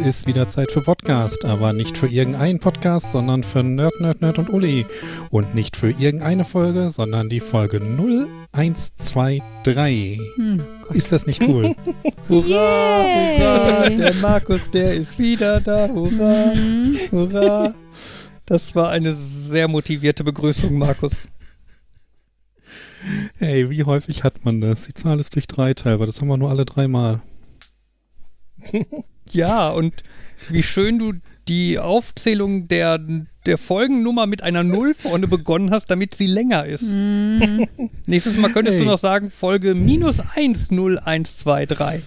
Es ist wieder Zeit für Podcast, aber nicht für irgendeinen Podcast, sondern für Nerd, Nerd, Nerd und Uli. Und nicht für irgendeine Folge, sondern die Folge 0123. Hm, ist das nicht cool? hurra, hurra! Der Markus, der ist wieder da. Hurra, mhm. hurra! Das war eine sehr motivierte Begrüßung, Markus. Hey, wie häufig hat man das? Die Zahl ist durch drei teilbar. Das haben wir nur alle dreimal. ja, und wie schön du die Aufzählung der, der Folgennummer mit einer Null vorne begonnen hast, damit sie länger ist. Mm. Nächstes Mal könntest hey. du noch sagen, Folge minus 10123.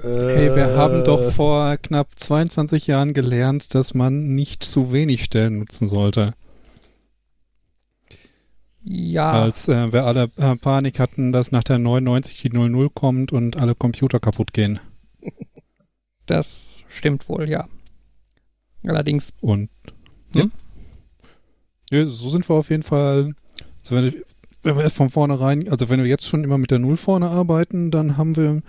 Hey, wir haben doch vor knapp 22 Jahren gelernt, dass man nicht zu wenig Stellen nutzen sollte. Ja. Als äh, wir alle äh, Panik hatten, dass nach der 99 die 00 kommt und alle Computer kaputt gehen. Das stimmt wohl, ja. Allerdings. Und hm? ja. ja. so sind wir auf jeden Fall. Also wenn, wenn wir von vornherein, also wenn wir jetzt schon immer mit der Null vorne arbeiten, dann haben wir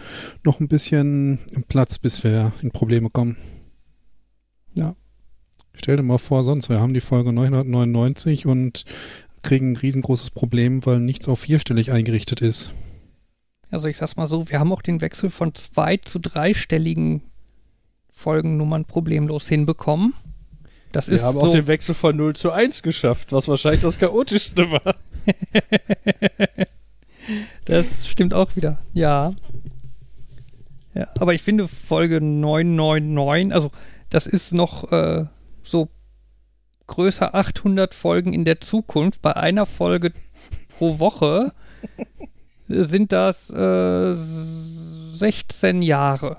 noch ein bisschen Platz, bis wir in Probleme kommen. Ja. Stell dir mal vor, sonst, wir haben die Folge 999 und kriegen ein riesengroßes Problem, weil nichts auf vierstellig eingerichtet ist. Also ich sag's mal so, wir haben auch den Wechsel von zwei zu dreistelligen Folgennummern problemlos hinbekommen. Das wir haben so auch den Wechsel von 0 zu 1 geschafft, was wahrscheinlich das chaotischste war. das stimmt auch wieder, ja. Ja, aber ich finde Folge 999, also das ist noch äh, so größer 800 Folgen in der Zukunft. Bei einer Folge pro Woche sind das äh, 16 Jahre.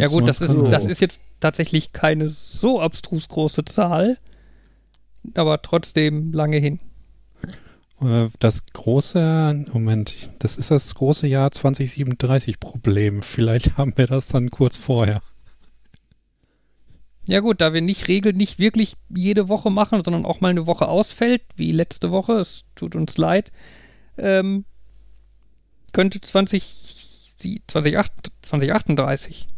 Ja gut, das ist, das ist jetzt tatsächlich keine so abstrus große Zahl, aber trotzdem lange hin. Äh, das große, Moment, das ist das große Jahr 2037 Problem. Vielleicht haben wir das dann kurz vorher. Ja gut, da wir nicht Regeln nicht wirklich jede Woche machen, sondern auch mal eine Woche ausfällt, wie letzte Woche, es tut uns leid, ähm, könnte 20, 2038, 2038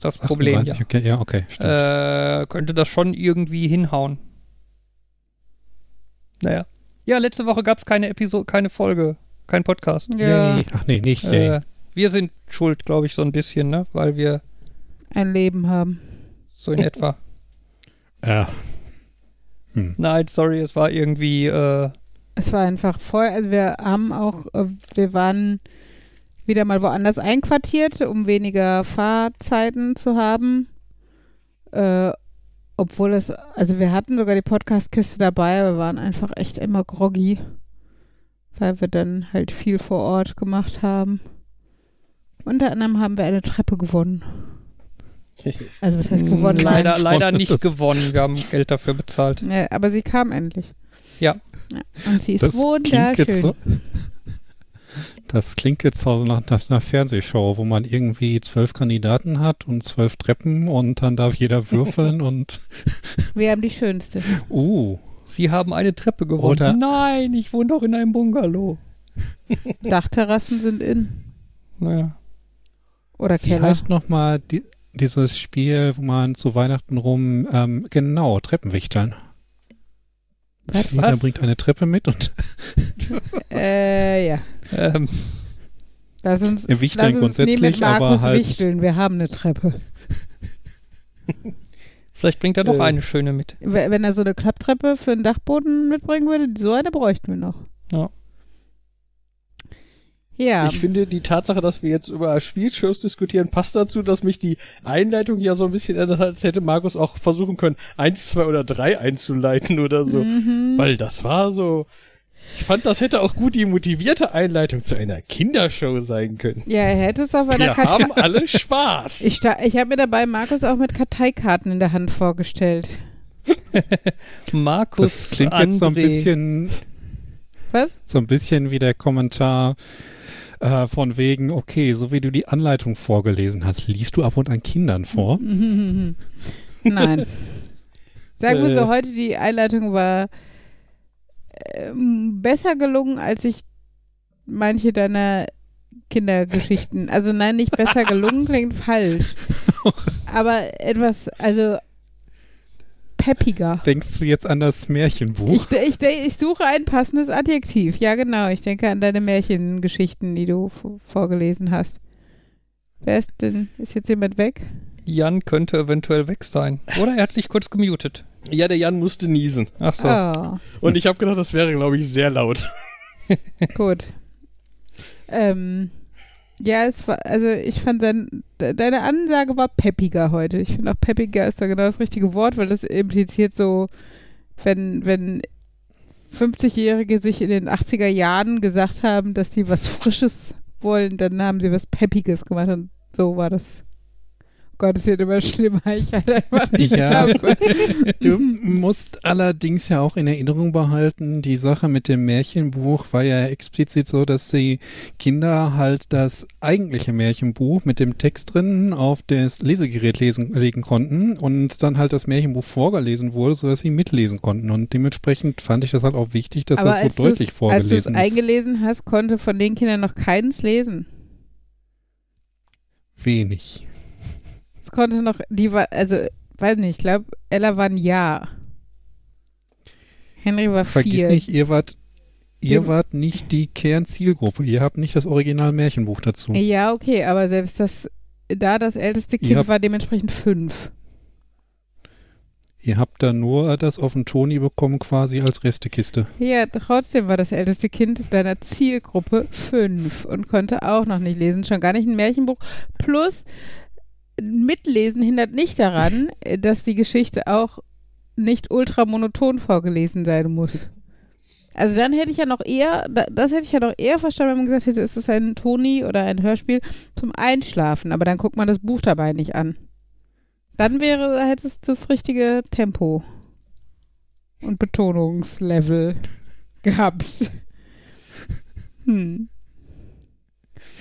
ist das Problem. 38, ja. Okay, ja, okay. Äh, könnte das schon irgendwie hinhauen. Naja. Ja, letzte Woche gab es keine Episode, keine Folge, kein Podcast. Ja. Ach nee, nicht. Äh, wir sind schuld, glaube ich, so ein bisschen, ne? Weil wir ein Leben haben. So in etwa. Ja. Hm. Nein, sorry, es war irgendwie. Äh, es war einfach voll. Also wir haben auch, äh, wir waren wieder mal woanders einquartiert, um weniger Fahrzeiten zu haben. Äh, obwohl es, also wir hatten sogar die Podcastkiste dabei, aber wir waren einfach echt immer groggy, weil wir dann halt viel vor Ort gemacht haben. Unter anderem haben wir eine Treppe gewonnen. Also was heißt gewonnen? Leider, leider nicht gewonnen. Wir haben Geld dafür bezahlt. Ja, aber sie kam endlich. Ja. ja. Und sie ist das wunderschön. So, das klingt jetzt also nach, nach einer Fernsehshow, wo man irgendwie zwölf Kandidaten hat und zwölf Treppen und dann darf jeder würfeln und. Wir haben die schönste. Uh. Sie haben eine Treppe gewonnen. Oder Nein, ich wohne doch in einem Bungalow. Dachterrassen sind in. Naja. Oder Keller. Wie heißt nochmal die, dieses Spiel, wo man zu Weihnachten rum, ähm, genau, Treppenwichteln. Was? Jeder bringt eine Treppe mit und. äh, ja. Ähm. Lass uns, Wichteln lass uns grundsätzlich, mit aber halt. Wichteln. Wir haben eine Treppe. Vielleicht bringt er doch äh, eine schöne mit. Wenn er so eine Klapptreppe für den Dachboden mitbringen würde, so eine bräuchten wir noch. Ja. Ja. Ich finde, die Tatsache, dass wir jetzt über Spielshows diskutieren, passt dazu, dass mich die Einleitung ja so ein bisschen erinnert, als hätte Markus auch versuchen können, eins, zwei oder drei einzuleiten oder so. Mhm. Weil das war so. Ich fand, das hätte auch gut die motivierte Einleitung zu einer Kindershow sein können. Ja, er hätte es auf einer Wir haben alle Spaß. Ich, ich habe mir dabei Markus auch mit Karteikarten in der Hand vorgestellt. Markus das klingt André. jetzt so ein bisschen was? So ein bisschen wie der Kommentar äh, von wegen, okay, so wie du die Anleitung vorgelesen hast, liest du ab und an Kindern vor? Nein. Sagen wir so, äh. heute die Einleitung war besser gelungen, als ich manche deiner Kindergeschichten. Also nein, nicht besser gelungen klingt falsch. Aber etwas, also peppiger. Denkst du jetzt an das Märchenbuch? Ich, ich, ich suche ein passendes Adjektiv. Ja, genau. Ich denke an deine Märchengeschichten, die du vorgelesen hast. Wer ist denn? Ist jetzt jemand weg? Jan könnte eventuell weg sein. Oder er hat sich kurz gemutet. Ja, der Jan musste niesen. Ach so. Oh, Und ich habe gedacht, das wäre, glaube ich, sehr laut. gut. Ähm, ja, es war, also ich fand dein, de- deine Ansage war peppiger heute. Ich finde auch peppiger ist da genau das richtige Wort, weil das impliziert so, wenn, wenn 50-Jährige sich in den 80er Jahren gesagt haben, dass sie was Frisches wollen, dann haben sie was Peppiges gemacht und so war das. Gott, es wird immer schlimmer. Ich hatte einfach nicht Ja. Du musst allerdings ja auch in Erinnerung behalten, die Sache mit dem Märchenbuch war ja explizit so, dass die Kinder halt das eigentliche Märchenbuch mit dem Text drin auf das Lesegerät lesen, legen konnten und dann halt das Märchenbuch vorgelesen wurde, sodass sie mitlesen konnten. Und dementsprechend fand ich das halt auch wichtig, dass Aber das so deutlich vorgelesen Als du es ist. eingelesen hast, konnte von den Kindern noch keins lesen. Wenig. Konnte noch, die war, also, weiß nicht, ich glaube, Ella war ein Jahr. Henry war Vergiss vier. nicht, ihr wart, ihr wart nicht die Kernzielgruppe. Ihr habt nicht das Original Märchenbuch dazu. Ja, okay, aber selbst das, da das älteste Kind war dementsprechend fünf. Ihr habt da nur das auf den Toni bekommen quasi als Restekiste. Ja, trotzdem war das älteste Kind deiner Zielgruppe fünf und konnte auch noch nicht lesen, schon gar nicht ein Märchenbuch. Plus, mitlesen hindert nicht daran, dass die Geschichte auch nicht ultramonoton vorgelesen sein muss. Also dann hätte ich ja noch eher, da- das hätte ich ja noch eher verstanden, wenn man gesagt hätte, ist das ein Toni oder ein Hörspiel zum Einschlafen, aber dann guckt man das Buch dabei nicht an. Dann wäre, hätte es das richtige Tempo und Betonungslevel gehabt. Hm.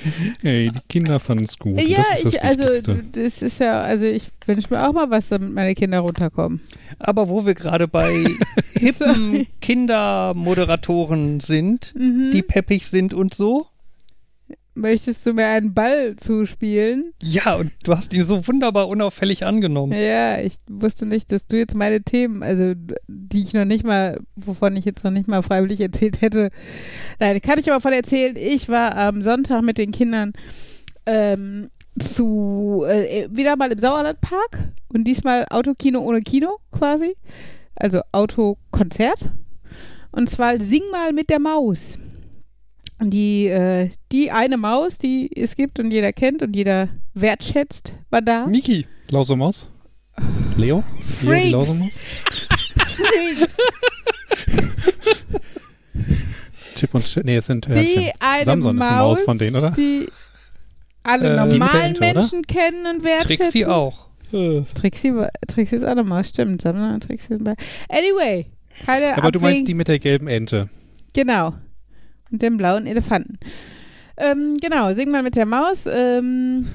Ey, die Kinder fanden es gut. Ja, das ist das ich, also das ist ja, also ich wünsche mir auch mal was, damit meine Kinder runterkommen. Aber wo wir gerade bei hippen Kindermoderatoren sind, Mhm. die peppig sind und so. Möchtest du mir einen Ball zuspielen? Ja, und du hast ihn so wunderbar unauffällig angenommen. Ja, ich wusste nicht, dass du jetzt meine Themen, also die ich noch nicht mal, wovon ich jetzt noch nicht mal freiwillig erzählt hätte. Nein, kann ich aber von erzählen. Ich war am Sonntag mit den Kindern ähm, zu äh, wieder mal im Sauerlandpark und diesmal Autokino ohne Kino quasi. Also Autokonzert. Und zwar Sing mal mit der Maus. Und die, äh, die eine Maus, die es gibt und jeder kennt und jeder wertschätzt, war da. Miki. Lausemaus? Leo? Leo die Freaks. Lausemaus? Chip und Chip. Nee, es sind Die Hörnchen. eine Samson ist eine Maus von denen, oder? Die alle Äh, die normalen oder? Menschen kennen und wertschätzen. Trixie auch. Äh, Trixie, war- Trixie ist auch eine Maus, stimmt. Samson und Trixie sind bei. Anyway, keine Aber du meinst die mit der gelben Ente. Genau. Und dem blauen Elefanten. Ähm, genau, sing mal mit der Maus. Ähm,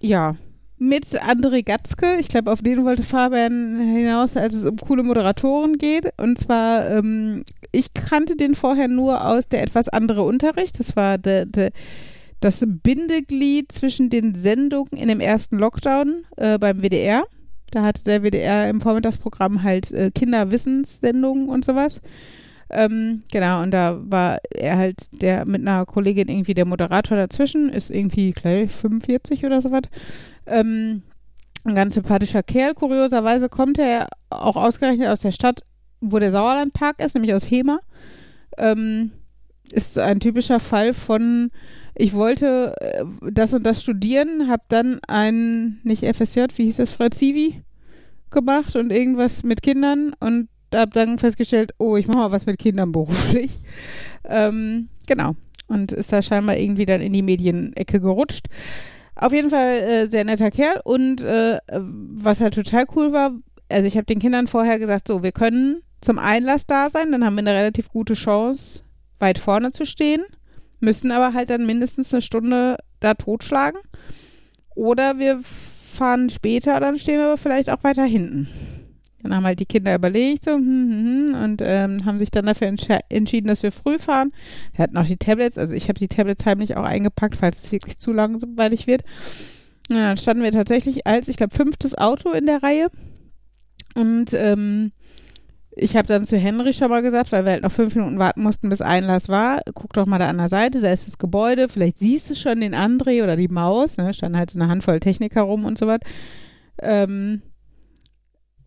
ja. Mit André Gatzke. Ich glaube, auf den wollte Fabian hinaus, als es um coole Moderatoren geht. Und zwar, ähm, ich kannte den vorher nur aus der etwas andere Unterricht. Das war der, der, das Bindeglied zwischen den Sendungen in dem ersten Lockdown äh, beim WDR. Da hatte der WDR im Vormittagsprogramm halt äh, Kinderwissenssendungen und sowas. Ähm, genau, und da war er halt der mit einer Kollegin irgendwie der Moderator dazwischen, ist irgendwie gleich 45 oder sowas. Ähm, ein ganz sympathischer Kerl. Kurioserweise kommt er auch ausgerechnet aus der Stadt, wo der Sauerlandpark ist, nämlich aus Hema. Ähm, ist ein typischer Fall von, ich wollte äh, das und das studieren, habe dann ein, nicht FSJ, wie hieß das, Frazivi gemacht und irgendwas mit Kindern und habe dann festgestellt, oh, ich mache mal was mit Kindern beruflich. Ähm, genau. Und ist da scheinbar irgendwie dann in die Medienecke gerutscht. Auf jeden Fall äh, sehr netter Kerl und äh, was halt total cool war, also ich habe den Kindern vorher gesagt, so, wir können zum Einlass da sein, dann haben wir eine relativ gute Chance, weit vorne zu stehen, müssen aber halt dann mindestens eine Stunde da totschlagen. Oder wir fahren später, dann stehen wir aber vielleicht auch weiter hinten. Dann haben halt die Kinder überlegt so, hm, hm, hm, und ähm, haben sich dann dafür entschieden, dass wir früh fahren. Wir hatten auch die Tablets, also ich habe die Tablets heimlich auch eingepackt, falls es wirklich zu langweilig wird. Und dann standen wir tatsächlich als, ich glaube, fünftes Auto in der Reihe. Und ähm, ich habe dann zu Henry schon mal gesagt, weil wir halt noch fünf Minuten warten mussten, bis Einlass war, guck doch mal da an der Seite, da ist das Gebäude, vielleicht siehst du schon den André oder die Maus, ne, stand halt so eine Handvoll Techniker rum und so was. Ähm,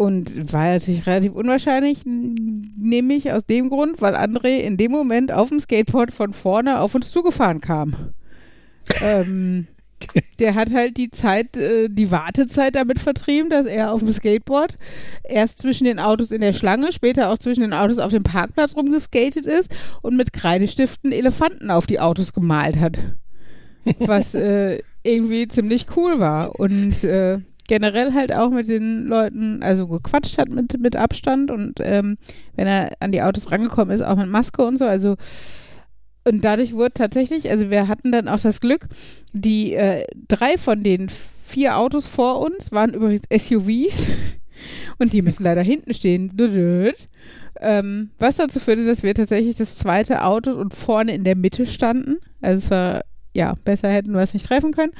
und war natürlich relativ unwahrscheinlich, nämlich aus dem Grund, weil André in dem Moment auf dem Skateboard von vorne auf uns zugefahren kam. ähm, der hat halt die Zeit, äh, die Wartezeit damit vertrieben, dass er auf dem Skateboard erst zwischen den Autos in der Schlange, später auch zwischen den Autos auf dem Parkplatz rumgeskatet ist und mit Kreidestiften Elefanten auf die Autos gemalt hat. Was äh, irgendwie ziemlich cool war. Und äh, generell halt auch mit den Leuten, also gequatscht hat mit, mit Abstand und ähm, wenn er an die Autos rangekommen ist, auch mit Maske und so. Also und dadurch wurde tatsächlich, also wir hatten dann auch das Glück, die äh, drei von den vier Autos vor uns waren übrigens SUVs und die müssen leider hinten stehen. Ähm, was dazu führte, dass wir tatsächlich das zweite Auto und vorne in der Mitte standen. Also es war, ja, besser hätten wir es nicht treffen können.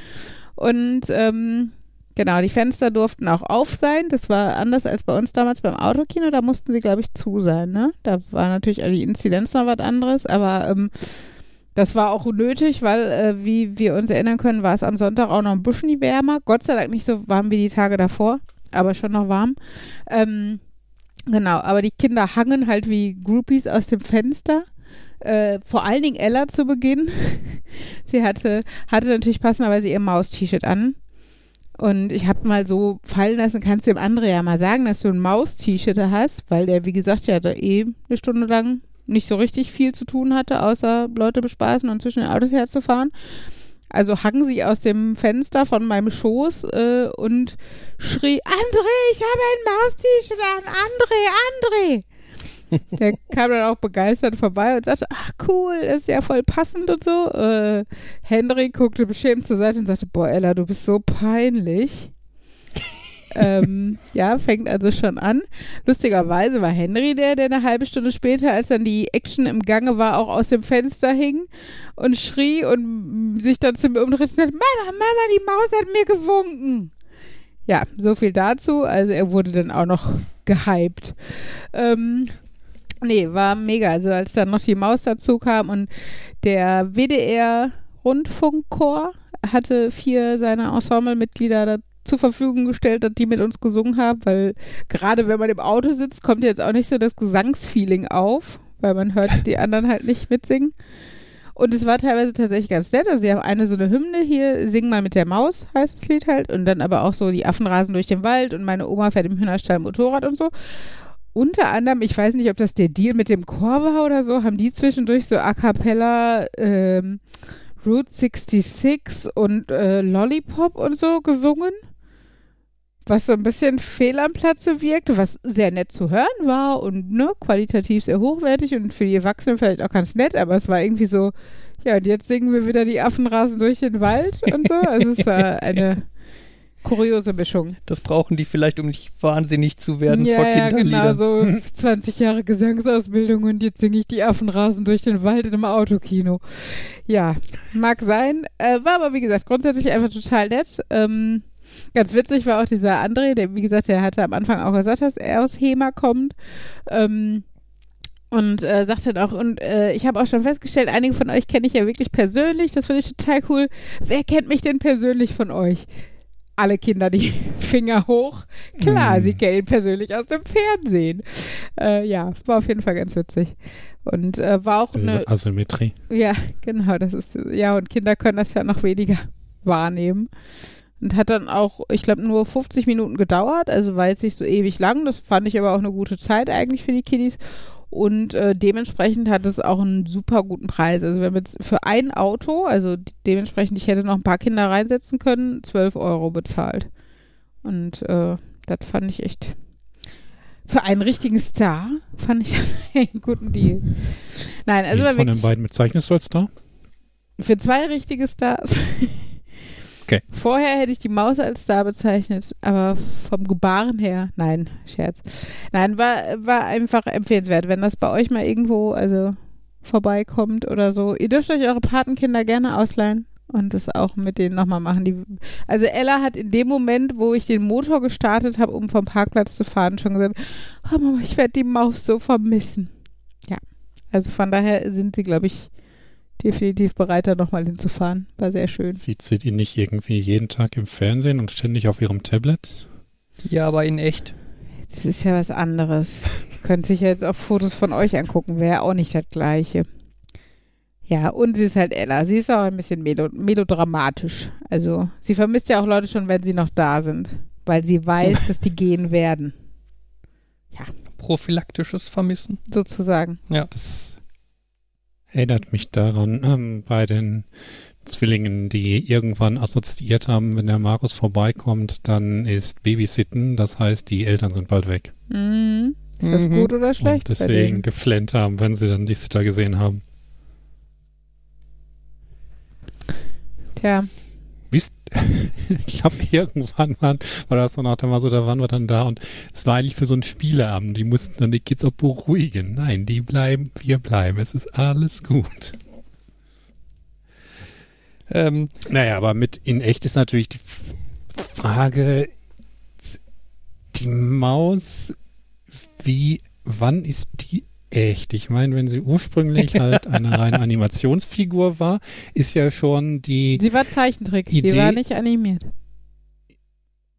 Und ähm, genau, die Fenster durften auch auf sein. Das war anders als bei uns damals beim Autokino. Da mussten sie, glaube ich, zu sein. Ne? Da war natürlich auch die Inzidenz noch was anderes, aber ähm, das war auch nötig, weil, äh, wie wir uns erinnern können, war es am Sonntag auch noch ein bisschen wärmer. Gott sei Dank nicht so warm wie die Tage davor, aber schon noch warm. Ähm, genau, aber die Kinder hangen halt wie Groupies aus dem Fenster. Äh, vor allen Dingen Ella zu Beginn. sie hatte, hatte natürlich passenderweise ihr Maus-T-Shirt an. Und ich habe mal so fallen lassen, kannst du dem André ja mal sagen, dass du ein Maus-T-Shirt hast, weil der, wie gesagt, ja da eh eine Stunde lang nicht so richtig viel zu tun hatte, außer Leute bespaßen und zwischen den Autos herzufahren. Also hangen sie aus dem Fenster von meinem Schoß äh, und schrie, André, ich habe ein Maus-T-Shirt an, André, André. Der kam dann auch begeistert vorbei und sagte, ach cool, ist ja voll passend und so. Äh, Henry guckte beschämt zur Seite und sagte, boah Ella, du bist so peinlich. ähm, ja, fängt also schon an. Lustigerweise war Henry der, der eine halbe Stunde später, als dann die Action im Gange war, auch aus dem Fenster hing und schrie und sich dann zu mir umdrehte und sagte, Mama, Mama, die Maus hat mir gewunken. Ja, so viel dazu. Also er wurde dann auch noch gehypt. Ähm, nee, war mega. Also als dann noch die Maus dazu kam und der WDR Rundfunkchor hatte vier seiner Ensemblemitglieder da zur Verfügung gestellt, dass die mit uns gesungen haben, weil gerade wenn man im Auto sitzt, kommt jetzt auch nicht so das Gesangsfeeling auf, weil man hört die anderen halt nicht mitsingen. Und es war teilweise tatsächlich ganz nett. Also sie haben eine so eine Hymne hier, Sing mal mit der Maus, heißt das Lied halt. Und dann aber auch so die Affen rasen durch den Wald und meine Oma fährt im Hühnerstall Motorrad und so. Unter anderem, ich weiß nicht, ob das der Deal mit dem Chor war oder so, haben die zwischendurch so a cappella ähm, Route 66 und äh, Lollipop und so gesungen. Was so ein bisschen fehl am Platze wirkte, was sehr nett zu hören war und ne, qualitativ sehr hochwertig und für die Erwachsenen vielleicht auch ganz nett, aber es war irgendwie so, ja, und jetzt singen wir wieder die Affen rasen durch den Wald und so. Also es war eine kuriose Mischung. Das brauchen die vielleicht, um nicht wahnsinnig zu werden ja, vor ja, genau, Kinderliedern. so 20 Jahre Gesangsausbildung und jetzt singe ich die Affen rasen durch den Wald in einem Autokino. Ja, mag sein. Äh, war aber, wie gesagt, grundsätzlich einfach total nett. Ähm, ganz witzig war auch dieser André, der, wie gesagt, der hatte am Anfang auch gesagt, dass er aus Hema kommt. Ähm, und äh, sagte dann auch, und äh, ich habe auch schon festgestellt, einige von euch kenne ich ja wirklich persönlich. Das finde ich total cool. Wer kennt mich denn persönlich von euch? Alle Kinder die Finger hoch. Klar, Hm. sie kennen ihn persönlich aus dem Fernsehen. Äh, ja, war auf jeden Fall ganz witzig. Und äh, war auch eine, Asymmetrie. ja, genau, das ist, ja, und Kinder können das ja noch weniger wahrnehmen. Und hat dann auch, ich glaube, nur 50 Minuten gedauert, also war jetzt nicht so ewig lang. Das fand ich aber auch eine gute Zeit eigentlich für die Kiddies. Und äh, dementsprechend hat es auch einen super guten Preis. Also wir haben jetzt für ein Auto, also dementsprechend, ich hätte noch ein paar Kinder reinsetzen können, 12 Euro bezahlt. Und äh, das fand ich echt, für einen richtigen Star fand ich das einen guten Deal. Nein, also war von den beiden bezeichnest du als Star? für zwei richtige Stars. Okay. Vorher hätte ich die Maus als Star bezeichnet, aber vom Gebaren her, nein, Scherz. Nein, war, war einfach empfehlenswert, wenn das bei euch mal irgendwo, also vorbeikommt oder so. Ihr dürft euch eure Patenkinder gerne ausleihen und das auch mit denen nochmal machen. Die, also Ella hat in dem Moment, wo ich den Motor gestartet habe, um vom Parkplatz zu fahren, schon gesagt, oh Mama, ich werde die Maus so vermissen. Ja, also von daher sind sie, glaube ich, definitiv bereit, da nochmal hinzufahren. War sehr schön. Sieht sie die nicht irgendwie jeden Tag im Fernsehen und ständig auf ihrem Tablet? Ja, aber in echt. Das ist ja was anderes. Könnt sich ja jetzt auch Fotos von euch angucken, wäre auch nicht das Gleiche. Ja, und sie ist halt Ella. Sie ist auch ein bisschen melo melodramatisch. Also, sie vermisst ja auch Leute schon, wenn sie noch da sind, weil sie weiß, dass die gehen werden. Prophylaktisches Vermissen. Sozusagen. Das erinnert mich daran, ähm, bei den Zwillingen, die irgendwann assoziiert haben, wenn der Markus vorbeikommt, dann ist Babysitten, das heißt, die Eltern sind bald weg. Mhm. Ist das Mhm. gut oder schlecht? und deswegen geflennt haben, wenn sie dann die Sitter gesehen haben. Tja, Wisst, ich glaube, irgendwann waren, war das dann auch dann mal so, da waren wir dann da und es war eigentlich für so einen Spieleabend. Die mussten dann die Kids auch beruhigen. Nein, die bleiben, wir bleiben. Es ist alles gut. Ähm, Naja, aber mit in echt ist natürlich die Frage, die Maus, wie, wann ist die echt? Ich meine, wenn sie ursprünglich halt eine reine Animationsfigur war, ist ja schon die, sie war Zeichentrick. Die Idee- war nicht animiert.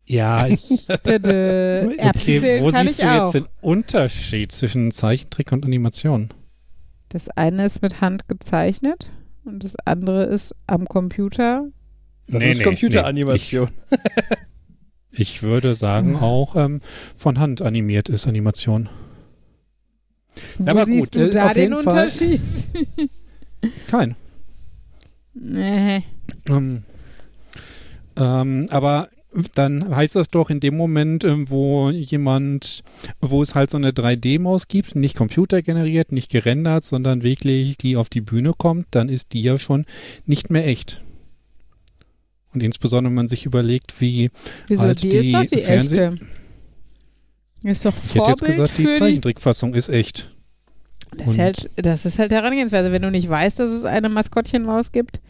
ja, ich, okay, wo kann siehst ich du auch. jetzt den Unterschied zwischen Zeichentrick und Animation? Das eine ist mit Hand gezeichnet und das andere ist am Computer. Das Nee, ist nee, Computeranimation. Ich würde sagen, auch ähm, von Hand animiert ist Animation. Wo aber siehst gut, du äh, da den Fall- Unterschied? Kein. nee. Ähm, ähm, aber dann heißt das doch in dem Moment, ähm, wo jemand, wo es halt so eine 3D-Maus gibt, nicht computergeneriert, nicht gerendert, sondern wirklich die auf die Bühne kommt, dann ist die ja schon nicht mehr echt. Und insbesondere, wenn man sich überlegt, wie, Wieso? Halt die, die ist doch die Fernseh- echte. Ist doch ich hätte jetzt Vorbild gesagt, die. Zeichentrickfassung ist echt. Das ist, halt, das ist halt Herangehensweise. Wenn du nicht weißt, dass es eine Maskottchenmaus gibt,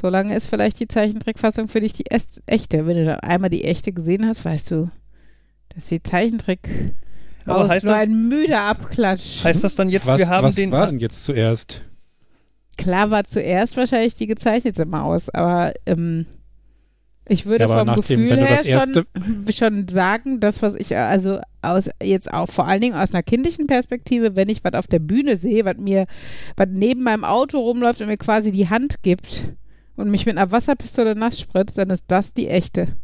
solange ist vielleicht die Zeichentrickfassung für dich die echte. Wenn du dann einmal die echte gesehen hast, weißt du, dass die Zeichentrick Aber aus heißt nur das- ein müder Abklatsch. heißt das dann jetzt, Was, wir haben was den. war denn jetzt zuerst? Klar war zuerst wahrscheinlich die gezeichnete Maus, aber ähm, ich würde Ja, vom nach dem- Gefühl her schon, schon sagen, das, was ich also aus jetzt auch vor allen Dingen aus einer kindlichen Perspektive, wenn ich was auf der Bühne sehe, was mir, was neben meinem Auto rumläuft und mir quasi die Hand gibt und mich mit einer Wasserpistole nass spritzt, dann ist das die echte.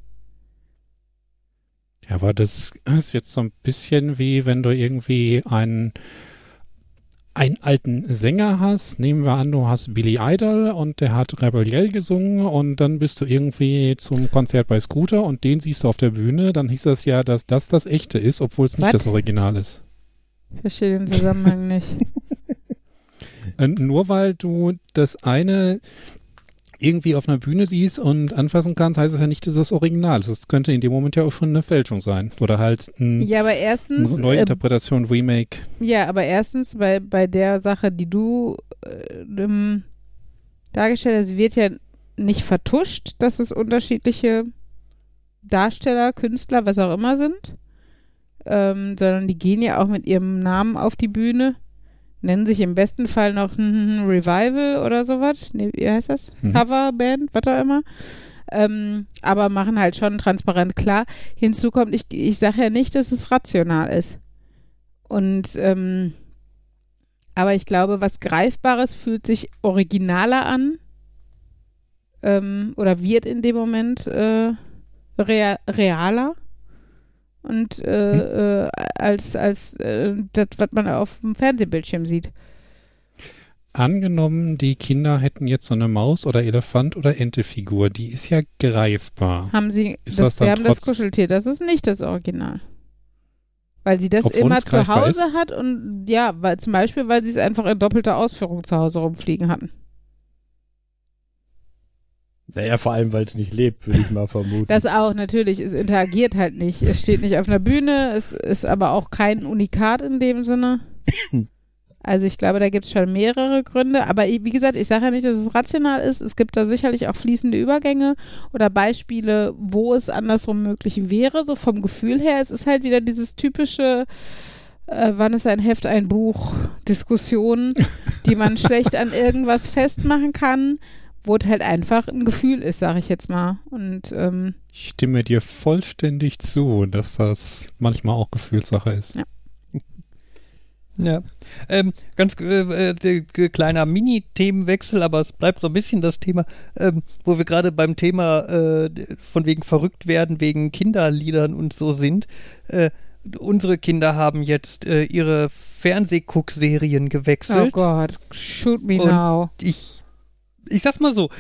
Ja, aber das ist jetzt so ein bisschen wie wenn du irgendwie einen, einen alten Sänger hast. Nehmen wir an, du hast Billy Idol und der hat Rebel Yell gesungen und dann bist du irgendwie zum Konzert bei Scooter und den siehst du auf der Bühne. Dann hieß das ja, dass das das echte ist, obwohl es nicht das Original ist. Ich verstehe den Zusammenhang nicht. Und nur weil du das eine irgendwie auf einer Bühne siehst und anfassen kannst, heißt es ja nicht, dass das Original ist. Das könnte in dem Moment ja auch schon eine Fälschung sein. Oder halt ein, Ja, aber erstens, eine äh, Neuinterpretation, Remake. Ja, aber erstens bei, bei der Sache, die du äh, ähm, dargestellt hast, wird ja nicht vertuscht, dass es unterschiedliche Darsteller, Künstler, was auch immer sind, ähm, sondern die gehen ja auch mit ihrem Namen auf die Bühne, nennen sich im besten Fall noch ein Revival oder sowas. Nee, wie heißt das? Mhm. Coverband, was auch immer. Ähm, aber machen halt schon transparent klar. Hinzu kommt, ich, ich sage ja nicht, dass es rational ist. Und ähm, aber ich glaube, was Greifbares fühlt sich originaler an ähm, oder wird in dem Moment äh, rea realer und äh, äh, als als äh, das, was man auf dem Fernsehbildschirm sieht. Angenommen, die Kinder hätten jetzt so eine Maus oder Elefant oder Entefigur, die ist ja greifbar. Haben sie Ist das, das wir haben das Kuscheltier, das ist nicht das Original. Weil sie das Obwohl immer zu Hause hat und ja, weil zum Beispiel, weil sie es einfach in doppelter Ausführung zu Hause rumfliegen hatten. Naja, vor allem, weil es nicht lebt, würde ich mal vermuten. Das auch, natürlich. Es interagiert halt nicht. Es steht nicht auf einer Bühne. Es ist aber auch kein Unikat in dem Sinne. Also ich glaube, da gibt es schon mehrere Gründe. Aber wie gesagt, ich sage ja nicht, dass es rational ist. Es gibt da sicherlich auch fließende Übergänge oder Beispiele, wo es andersrum möglich wäre, so vom Gefühl her. Es ist halt wieder dieses typische, äh, wann ist ein Heft, ein Buch, Diskussion, die man schlecht an irgendwas festmachen kann, wo es halt einfach ein Gefühl ist, sage ich jetzt mal. Und ähm, Ich stimme dir vollständig zu, dass das manchmal auch Gefühlssache ist. Ja. Ja, ähm, ganz äh, äh, kleiner Mini-Themenwechsel, aber es bleibt so ein bisschen das Thema, ähm, wo wir gerade beim Thema äh, von wegen verrückt werden, wegen Kinderliedern und so sind. Äh, unsere Kinder haben jetzt äh, ihre Fernsehguckserien oh gewechselt. Gott, shoot me Und- now. ich, ich sag's mal so,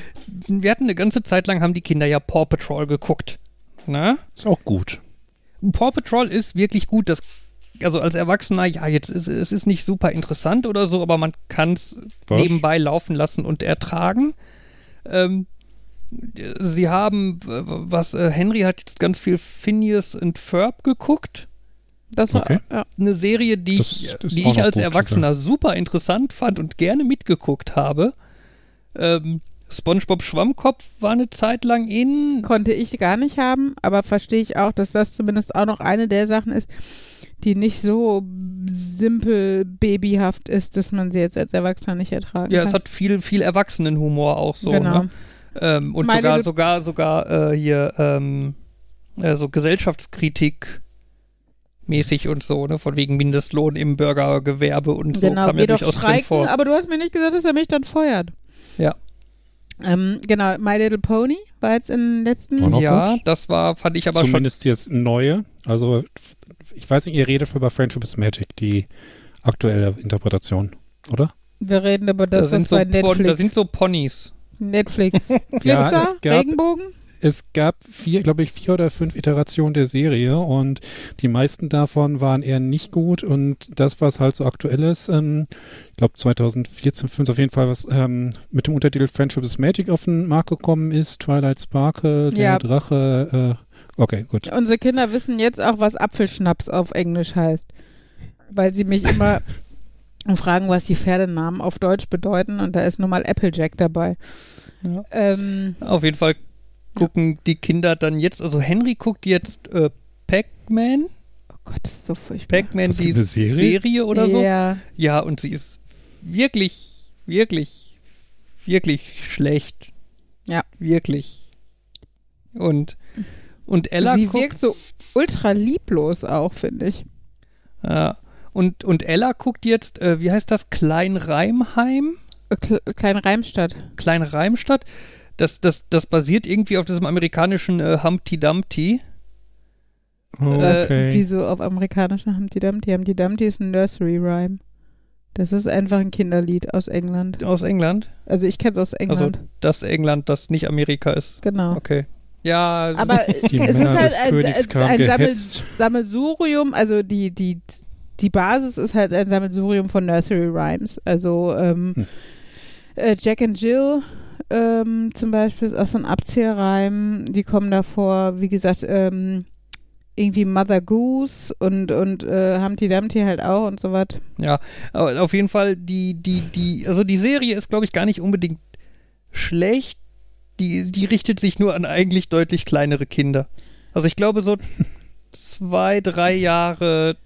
wir hatten eine ganze Zeit lang, haben die Kinder ja Paw Patrol geguckt. Ne? Ist auch gut. Paw Patrol ist wirklich gut. Das, also als Erwachsener, ja, jetzt ist es ist nicht super interessant oder so, aber man kann es nebenbei laufen lassen und ertragen. Ähm, sie haben, was äh, Henry hat jetzt ganz viel Phineas und Ferb geguckt. Das war, Okay. ja. Eine Serie, die Das- ich, das die ich als gut, Erwachsener super interessant fand und gerne mitgeguckt habe. Ähm, SpongeBob Schwammkopf war eine Zeit lang in. konnte ich gar nicht haben, aber verstehe ich auch, dass das zumindest auch noch eine der Sachen ist, die nicht so simpel babyhaft ist, dass man sie jetzt als Erwachsener nicht ertragen Ja, kann. es hat viel, viel Erwachsenenhumor auch so. genau. Ne? Ähm, und My sogar, sogar, sogar äh, hier ähm, äh, so Gesellschaftskritik mäßig und so, ne? Von wegen Mindestlohn im Bürgergewerbe und so Genau, kam ja durchaus drin vor. aber du hast mir nicht gesagt, dass er mich dann feuert. Ja. Ähm, genau, My Little Pony war jetzt im letzten. Ja, gut. das war, fand ich aber Zumindest jetzt neue. Also, ich weiß nicht, ihr redet über Friendship is Magic, die aktuelle Interpretation, oder? Wir reden über schon. Da das, sind, was so bei Pon- Netflix. da sind so Ponys. Netflix. Glitzer, Ja, es gab- Regenbogen. Es gab vier, glaube ich, vier oder fünf Iterationen der Serie und die meisten davon waren eher nicht gut und das, was halt so aktuell ist, ähm, ich glaube 2014, 15 auf jeden Fall, was ähm, mit dem Untertitel Friendship is Magic auf den Markt gekommen ist, Twilight Sparkle, der Ja. Drache, äh, okay, gut. Unsere Kinder wissen jetzt auch, was Apfelschnaps auf Englisch heißt. Weil sie mich immer fragen, was die Pferdenamen auf Deutsch bedeuten und da ist nun mal Applejack dabei. Ja. Ähm, Auf jeden Fall gucken die Kinder dann jetzt, also Henry guckt jetzt äh, Pac-Man, oh Gott, das ist so furchtbar. Pac-Man die Serie? Serie? oder so. Ja, Ja, und sie ist wirklich, wirklich, wirklich schlecht. Ja. Wirklich. Und, und Ella sie guckt, wirkt so ultra lieblos auch, finde ich. ja, und, und Ella guckt jetzt, äh, wie heißt das, Kleinreimheim? Äh, Kle Klein Reimstadt. Das, das, das basiert irgendwie auf diesem amerikanischen äh, Humpty Dumpty. Okay. Wieso auf amerikanischen Humpty Dumpty? Humpty Dumpty ist ein Nursery Rhyme. Das ist einfach ein Kinderlied aus England. Aus England. Also ich kenne es aus Also England. das England, das nicht Amerika ist. genau. Okay. Ja, Aber Die es ist halt ein, es ist ein Sammel. Sammelsurium, also die, die, die Basis ist halt ein Sammelsurium von Nursery Rhymes. Also ähm, Hm. äh, Jack and Jill ähm, zum Beispiel ist auch so ein Abzählreim. Die kommen davor, wie gesagt, ähm, irgendwie Mother Goose und, und äh, Humpty Dumpty halt auch und so was. Ja, aber auf jeden Fall, die, die, die, also die Serie ist, glaube ich, gar nicht unbedingt schlecht. Die, die richtet sich nur an eigentlich deutlich kleinere Kinder. Also ich glaube, so zwei, drei Jahre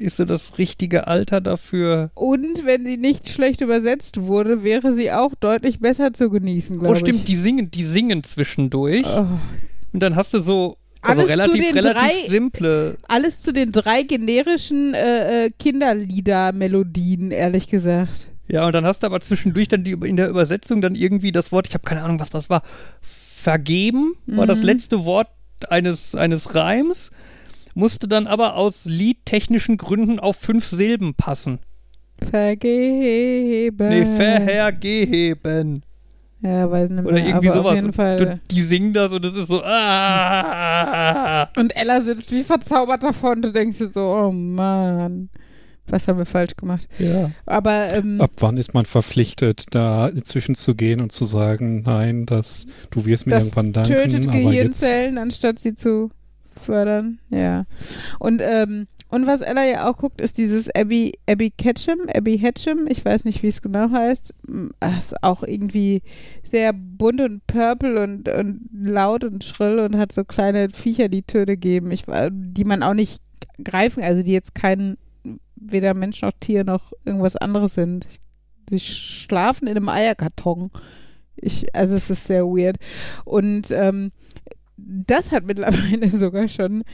ist so das richtige Alter dafür. Und wenn sie nicht schlecht übersetzt wurde, wäre sie auch deutlich besser zu genießen, Oh, glaube stimmt, ich. die singen, die singen zwischendurch. Oh. Und dann hast du so also Alles zu relativ, den relativ drei- simple. Alles zu den drei generischen äh, äh, Kinderlieder-Melodien, ehrlich gesagt. Ja, und dann hast du aber zwischendurch dann die, in der Übersetzung dann irgendwie das Wort, ich habe keine Ahnung, was das war, vergeben, war das Mhm. letzte Wort eines, eines Reims, musste dann aber aus liedtechnischen Gründen auf fünf Silben passen. Vergeben. Nee, verhergeben. Ja, weiß nicht mehr. Oder irgendwie aber sowas. Auf jeden Und Fall. die singen das und es ist so, ah. Und Ella sitzt wie verzaubert davon. Du denkst dir so, oh Mann. Was haben wir falsch gemacht? Ja. Aber ähm, Ab wann ist man verpflichtet, da inzwischen zu gehen und zu sagen, nein, das, du wirst mir Das irgendwann danken, tötet aber jetzt, Gehirnzellen, anstatt sie zu fördern. Ja. Und, ähm, und was Ella ja auch guckt, ist dieses Abby, Abby Ketchum, Abby Hatchum, ich weiß nicht, wie es genau heißt. Mm, ah, Ist auch irgendwie sehr bunt und purple und, und laut und schrill und hat so kleine Viecher, die Töne geben, ich, wa- die man auch nicht greifen, also die jetzt kein, weder Mensch noch Tier noch irgendwas anderes sind. Sie schlafen in einem Eierkarton. Ich, also es ist sehr weird. Und ähm, das hat mittlerweile sogar schon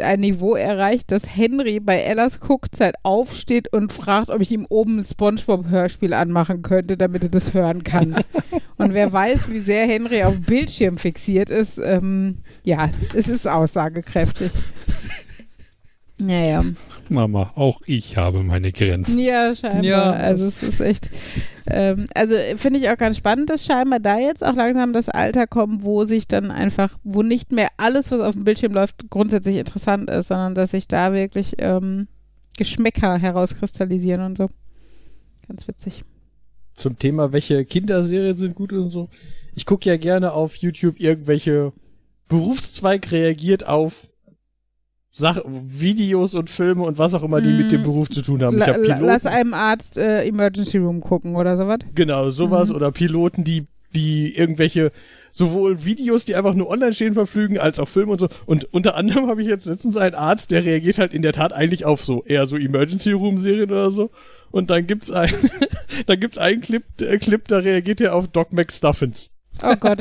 ein Niveau erreicht, dass Henry bei Ellas Guckzeit aufsteht und fragt, ob ich ihm oben ein Spongebob-Hörspiel anmachen könnte, damit er das hören kann. und wer weiß, wie sehr Henry auf Bildschirm fixiert ist, ähm, ja, es ist aussagekräftig. Naja. Mama, auch ich habe meine Grenzen. Ja, scheinbar. Ja, also es ist echt. Ähm, also finde ich auch ganz spannend, dass scheinbar da jetzt auch langsam das Alter kommt, wo sich dann einfach, wo nicht mehr alles, was auf dem Bildschirm läuft, grundsätzlich interessant ist, sondern dass sich da wirklich ähm, Geschmäcker herauskristallisieren und so. Ganz witzig. Zum Thema, welche Kinderserien sind gut und so. Ich gucke ja gerne auf YouTube irgendwelche Berufszweig reagiert auf Sach Videos und Filme und was auch immer, die Mm. mit dem Beruf zu tun haben. Ich hab Piloten, lass einem Arzt äh, Emergency Room gucken oder sowas. genau, sowas Mhm. oder Piloten, die, die irgendwelche sowohl Videos, die einfach nur online stehen, verfügen, als auch Filme und so. Und unter anderem habe ich jetzt letztens einen Arzt, der reagiert halt in der Tat eigentlich auf so eher so Emergency Room Serien oder so. Und dann gibt's ein, dann gibt's einen Clip, äh, Clip, da reagiert er auf Doc McStuffins. Oh Gott.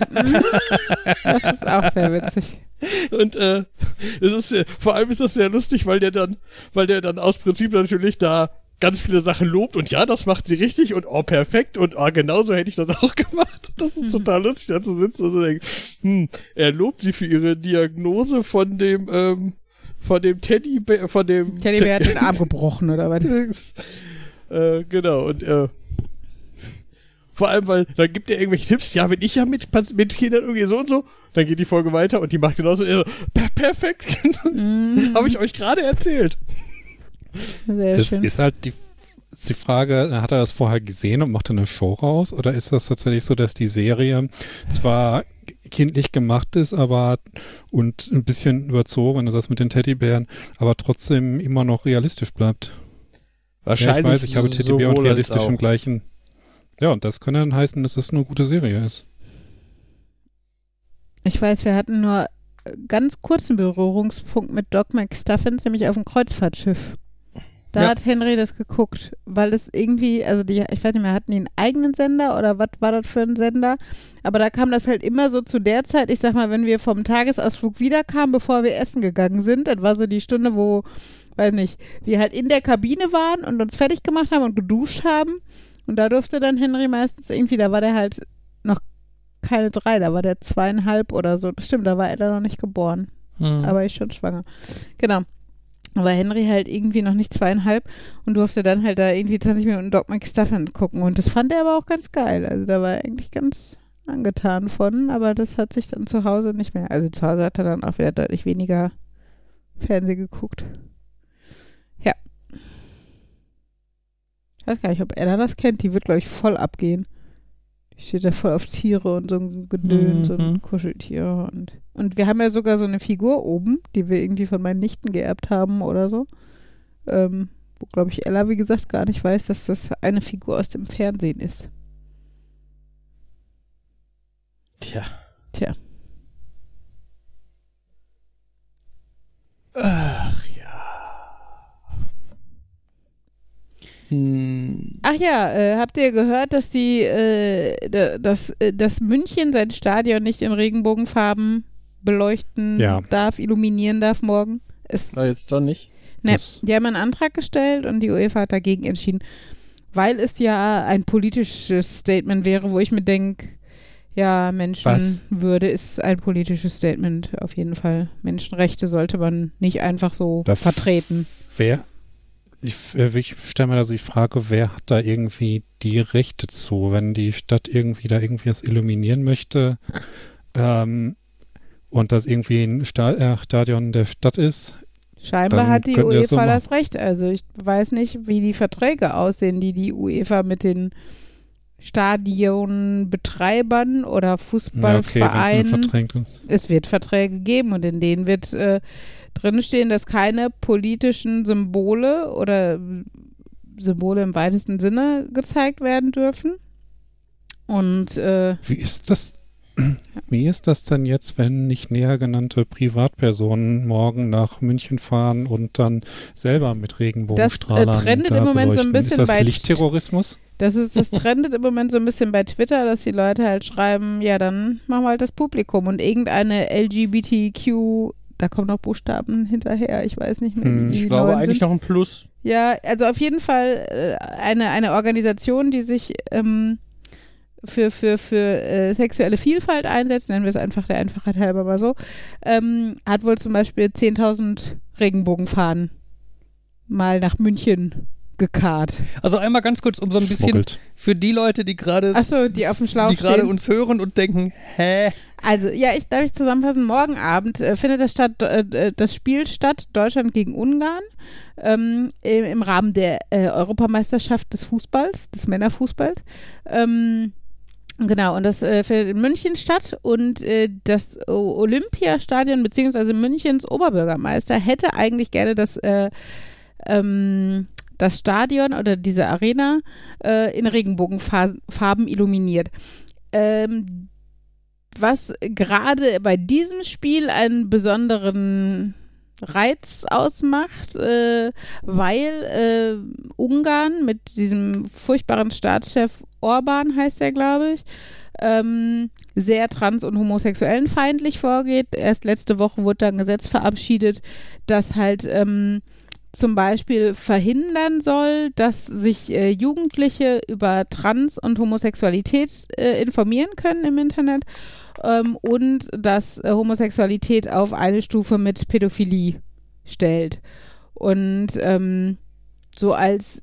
das ist auch sehr witzig. Und äh, es ist äh, vor allem ist das sehr lustig, weil der dann, weil der dann aus Prinzip natürlich da ganz viele Sachen lobt und ja, das macht sie richtig und oh perfekt und oh genauso hätte ich das auch gemacht. Das ist total lustig, da zu sitzen und zu denken, hm, er lobt sie für ihre Diagnose von dem ähm, von dem Teddy von dem Teddybär hat den Arm gebrochen oder was? äh, genau und äh, vor allem, weil dann gibt er irgendwelche Tipps. Ja, wenn ich ja mit, mit Kindern irgendwie so und so, dann geht die Folge weiter und die macht genauso. Und er so, per perfekt. Mhm. Habe ich euch gerade erzählt. Sehr Es schön. ist halt die, ist die Frage, hat er das vorher gesehen und macht eine Show raus? Oder ist das tatsächlich so, dass die Serie zwar kindlich gemacht ist, aber und ein bisschen überzogen, das mit den Teddybären, aber trotzdem immer noch realistisch bleibt? Ja, ich weiß, ich habe Teddybär und realistisch im gleichen. Ja, und das könnte dann heißen, dass es eine gute Serie ist. Ich weiß, wir hatten nur ganz kurzen Berührungspunkt mit Doc McStuffins, nämlich auf dem Kreuzfahrtschiff. Da Ja. hat Henry das geguckt, weil es irgendwie, also die, ich weiß nicht mehr, hatten die einen eigenen Sender oder was war das für ein Sender? Aber da kam das halt immer so zu der Zeit, ich sag mal, wenn wir vom Tagesausflug wiederkamen, bevor wir essen gegangen sind, das war so die Stunde, wo, weiß nicht, wir halt in der Kabine waren und uns fertig gemacht haben und geduscht haben. Und da durfte dann Henry meistens irgendwie, da war der halt noch keine drei, da war der zweieinhalb oder so. Das stimmt, da war er noch nicht geboren, Hm. aber ich schon schwanger. Genau. Aber Henry halt irgendwie noch nicht zweieinhalb und durfte dann halt da irgendwie 20 Minuten Doc McStuffin gucken. Und das fand er aber auch ganz geil. Also da war er eigentlich ganz angetan von, aber das hat sich dann zu Hause nicht mehr. Also zu Hause hat er dann auch wieder deutlich weniger Fernsehen geguckt. Ich weiß gar nicht, ob Ella das kennt. Die wird, glaube ich, voll abgehen. Die steht da voll auf Tiere und so ein Gedöns Mhm. und Kuscheltiere. Und, und wir haben ja sogar so eine Figur oben, die wir irgendwie von meinen Nichten geerbt haben oder so. Ähm, wo, glaube ich, Ella, wie gesagt, gar nicht weiß, dass das eine Figur aus dem Fernsehen ist. Tja. Tja. Ach ja. Ach ja, äh, habt ihr gehört, dass die, äh, da- dass, äh, dass München sein Stadion nicht in Regenbogenfarben beleuchten Ja. darf, illuminieren darf morgen? Ist, Na, jetzt doch nicht. ne, Das- die haben einen Antrag gestellt und die UEFA hat dagegen entschieden, weil es ja ein politisches Statement wäre, wo ich mir denke, ja, Menschenwürde ist ein politisches Statement auf jeden Fall. Menschenrechte sollte man nicht einfach so Da vertreten. Wer? Ich, äh, ich stelle mir also die Frage, wer hat da irgendwie die Rechte zu, wenn die Stadt irgendwie da irgendwie das illuminieren möchte ähm, und das irgendwie ein äh, Stadion der Stadt ist, Scheinbar hat die die das so UEFA das Recht. Also ich weiß nicht, wie die Verträge aussehen, die die UEFA mit den Stadionbetreibern oder Ja, okay, Fußballvereinen. verdrängt ist. es wird Verträge geben und in denen wird äh, drinstehen, dass keine politischen Symbole oder Symbole im weitesten Sinne gezeigt werden dürfen. Und äh, Wie ist das? Wie ist das denn jetzt, wenn nicht näher genannte Privatpersonen morgen nach München fahren und dann selber mit Regenbogenstrahlern Das, äh, trendet da im Moment so ein beleuchten? bisschen Ist das bei- Lichtterrorismus? das ist, das trendet im Moment so ein bisschen bei Twitter, dass die Leute halt schreiben, ja, dann machen wir halt das Publikum und irgendeine LGBTQ, da kommen noch Buchstaben hinterher, ich weiß nicht mehr, Hm, Ich glaube eigentlich sind. noch ein Plus. Ja, also auf jeden Fall äh, eine, eine Organisation, die sich ähm, für, für, für äh, sexuelle Vielfalt einsetzt, nennen wir es einfach der Einfachheit halber mal so, ähm, hat wohl zum Beispiel 10.000 Regenbogenfahnen mal nach München gekarrt. Also einmal ganz kurz, um so ein bisschen Schmuggelt. für die Leute, die gerade Achso, die auf dem Schlauch die gerade uns hören und denken, hä? Also, ja, ich darf ich zusammenfassen. Morgen Abend äh, findet das, statt, äh, das Spiel statt, Deutschland gegen Ungarn, ähm, im, im Rahmen der äh, Europameisterschaft des Fußballs, des Männerfußballs. Ähm, genau, und das äh, findet in München statt und äh, das Olympiastadion beziehungsweise Münchens Oberbürgermeister hätte eigentlich gerne das äh, ähm, das Stadion oder diese Arena äh, in Regenbogenfarben illuminiert. Ähm, was gerade bei diesem Spiel einen besonderen Reiz ausmacht, äh, weil äh, Ungarn mit diesem furchtbaren Staatschef Orban, heißt er, glaube ich, ähm, sehr trans- und homosexuellen feindlich vorgeht. Erst letzte Woche wurde da ein Gesetz verabschiedet, das halt ähm, zum Beispiel verhindern soll, dass sich äh, Jugendliche über Trans- und Homosexualität äh, informieren können im Internet ähm, und dass äh, Homosexualität auf eine Stufe mit Pädophilie stellt. Und ähm, so als,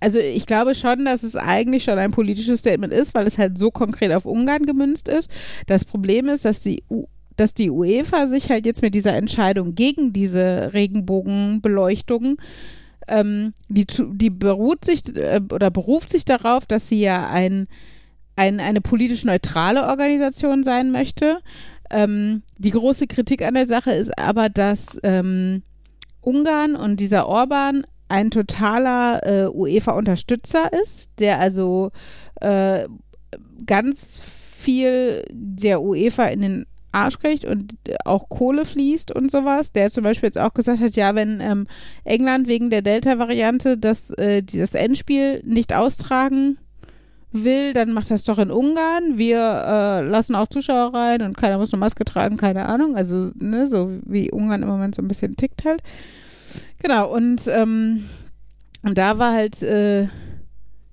also ich glaube schon, dass es eigentlich schon ein politisches Statement ist, weil es halt so konkret auf Ungarn gemünzt ist. Das Problem ist, dass die U dass die UEFA sich halt jetzt mit dieser Entscheidung gegen diese Regenbogenbeleuchtung ähm, die, die beruht sich äh, oder beruft sich darauf, dass sie ja ein, ein, eine politisch neutrale Organisation sein möchte. Ähm, die große Kritik an der Sache ist aber, dass ähm, Ungarn und dieser Orban ein totaler äh, UEFA-Unterstützer ist, der also äh, ganz viel der UEFA in den Arsch kriegt und auch Kohle fließt und sowas. Der zum Beispiel jetzt auch gesagt hat, ja, wenn ähm, England wegen der Delta-Variante das, äh, das Endspiel nicht austragen will, dann macht das doch in Ungarn. Wir äh, lassen auch Zuschauer rein und keiner muss eine Maske tragen, keine Ahnung. Also, ne, so wie Ungarn im Moment so ein bisschen tickt halt. Genau, und, ähm, da war halt, äh,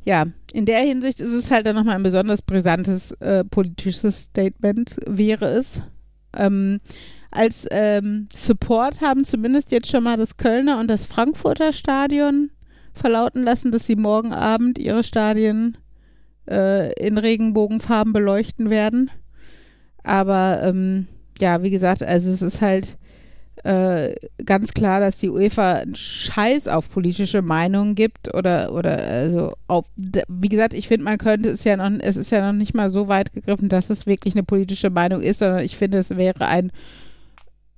ja, in der Hinsicht ist es halt dann nochmal ein besonders brisantes äh, politisches Statement, wäre es. Ähm, als ähm, Support haben zumindest jetzt schon mal das Kölner und das Frankfurter Stadion verlauten lassen, dass sie morgen Abend ihre Stadien äh, in Regenbogenfarben beleuchten werden. Aber ähm, ja, wie gesagt, also es ist halt äh, ganz klar, dass die UEFA einen Scheiß auf politische Meinungen gibt oder oder also auf, wie gesagt, ich finde, man könnte es ja noch, es ist ja noch nicht mal so weit gegriffen, dass es wirklich eine politische Meinung ist, sondern ich finde, es wäre ein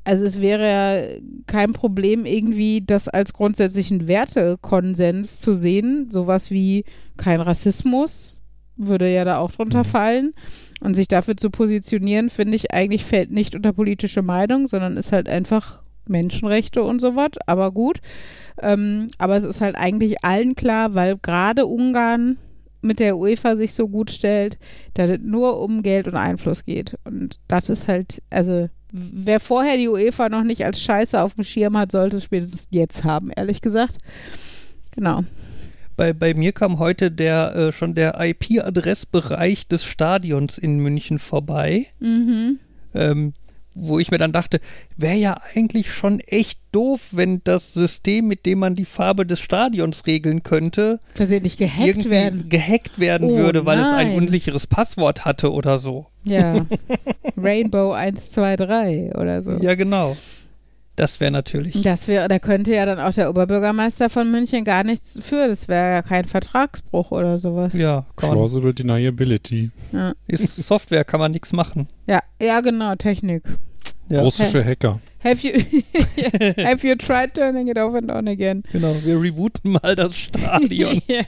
also es wäre ja kein Problem, irgendwie das als grundsätzlichen Wertekonsens zu sehen. Sowas wie kein Rassismus würde ja da auch drunter Mhm. fallen. Und sich dafür zu positionieren, finde ich, eigentlich fällt nicht unter politische Meinung, sondern ist halt einfach Menschenrechte und sowas. Aber gut. Ähm, aber es ist halt eigentlich allen klar, weil gerade Ungarn mit der UEFA sich so gut stellt, dass es nur um Geld und Einfluss geht. Und das ist halt, also wer vorher die UEFA noch nicht als Scheiße auf dem Schirm hat, sollte es spätestens jetzt haben, ehrlich gesagt. Genau. Bei, bei mir kam heute der äh, schon der IP-Adressbereich des Stadions in München vorbei, Mhm. ähm, wo ich mir dann dachte, wäre ja eigentlich schon echt doof, wenn das System, mit dem man die Farbe des Stadions regeln könnte, Versehentlich gehackt werden. gehackt werden Oh würde, weil es ein nein. unsicheres Passwort hatte oder so. Ja. Rainbow 1, 2, 3 oder so. Ja, genau. Das wäre natürlich. Das wäre, da könnte ja dann auch der Oberbürgermeister von München gar nichts für. Das wäre ja kein Vertragsbruch oder sowas. Ja, kann Plausible Deniability. Ja, ist Software, kann man nichts machen. ja, ja genau, Technik. Ja. Russische Hacker. Have you, have you tried turning it off and on again? Genau, wir rebooten mal das Stadion. Ja.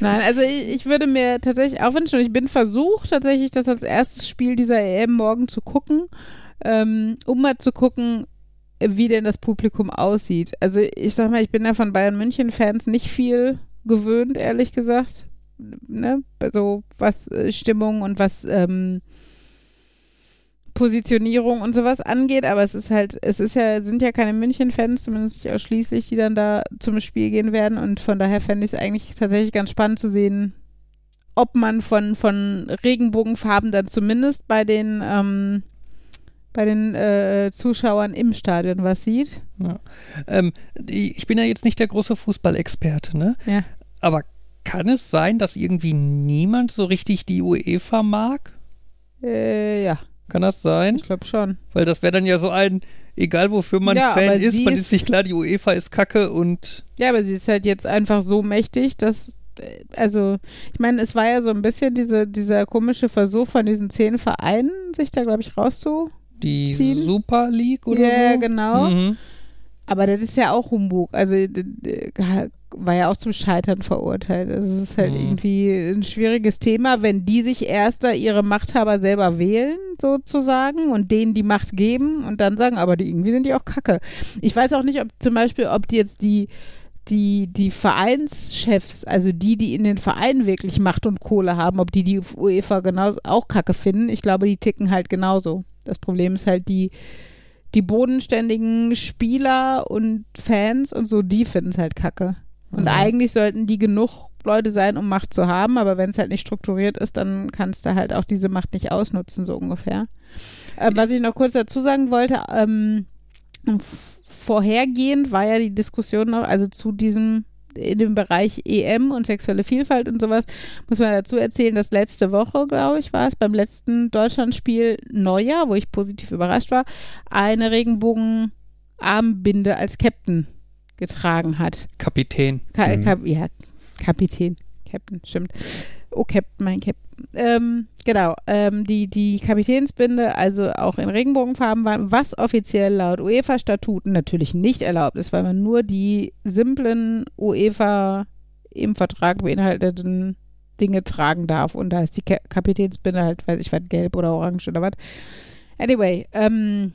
Nein, also ich, ich würde mir tatsächlich auch wünschen, ich bin versucht, tatsächlich das als erstes Spiel dieser EM morgen zu gucken, ähm, um mal zu gucken, wie denn das Publikum aussieht. Also ich sag mal, ich bin ja von Bayern München-Fans nicht viel gewöhnt, ehrlich gesagt. Ne? Also was äh, Stimmung und was ähm, Positionierung und sowas angeht, aber es ist halt, es ist ja, sind ja keine München-Fans, zumindest nicht ausschließlich, die dann da zum Spiel gehen werden und von daher fände ich es eigentlich tatsächlich ganz spannend zu sehen, ob man von, von Regenbogenfarben dann zumindest bei den ähm, bei den äh, Zuschauern im Stadion was sieht. ähm, die, ich bin ja jetzt nicht der große Fußballexperte, ne? Ja. Aber kann es sein, dass irgendwie niemand so richtig die UEFA mag? Äh, ja, Kann das sein? ich glaube schon. Weil das wäre dann ja so ein, egal wofür man Ja, Fan ist, man ist- ist sich klar, die UEFA ist kacke und Ja, aber sie ist halt jetzt einfach so mächtig, dass, äh, also, ich meine, es war ja so ein bisschen diese, dieser komische Versuch von diesen zehn Vereinen, sich da, glaube ich, rauszu. Die Ziehen? Super League oder Ja, so. genau. Mhm. Aber das ist ja auch Humbug. Also, war ja auch zum Scheitern verurteilt. Also, es ist halt Mhm. irgendwie ein schwieriges Thema, wenn die sich erst da ihre Machthaber selber wählen, sozusagen, und denen die Macht geben und dann sagen, aber die, irgendwie sind die auch kacke. Ich weiß auch nicht, ob zum Beispiel, ob die jetzt die die, die Vereinschefs, also die, die in den Vereinen wirklich Macht und Kohle haben, ob die die UEFA genauso auch kacke finden, ich glaube, die ticken halt genauso. Das Problem ist halt die, die bodenständigen Spieler und Fans und so, die finden es halt kacke. Und Mhm. eigentlich sollten die genug Leute sein, um Macht zu haben, aber wenn es halt nicht strukturiert ist, dann kannst du halt auch diese Macht nicht ausnutzen, so ungefähr. Äh, was ich noch kurz dazu sagen wollte, ähm, vorhergehend war ja die Diskussion noch, also zu diesem in dem Bereich EM und sexuelle Vielfalt und sowas, muss man dazu erzählen, dass letzte Woche, glaube ich, war es, beim letzten Deutschlandspiel Neujahr, wo ich positiv überrascht war, eine Regenbogenarmbinde als Captain getragen hat. Kapitän. Ka Mhm. Kap ja, Kapitän. Captain, stimmt. Oh, Captain, mein Captain. Ähm, genau, ähm, die, die Kapitänsbinde, also auch in Regenbogenfarben waren, was offiziell laut UEFA-Statuten natürlich nicht erlaubt ist, weil man nur die simplen UEFA im Vertrag beinhalteten Dinge tragen darf. Und da ist die Ka Kapitänsbinde halt, weiß ich was, gelb oder orange oder was. Anyway, ähm,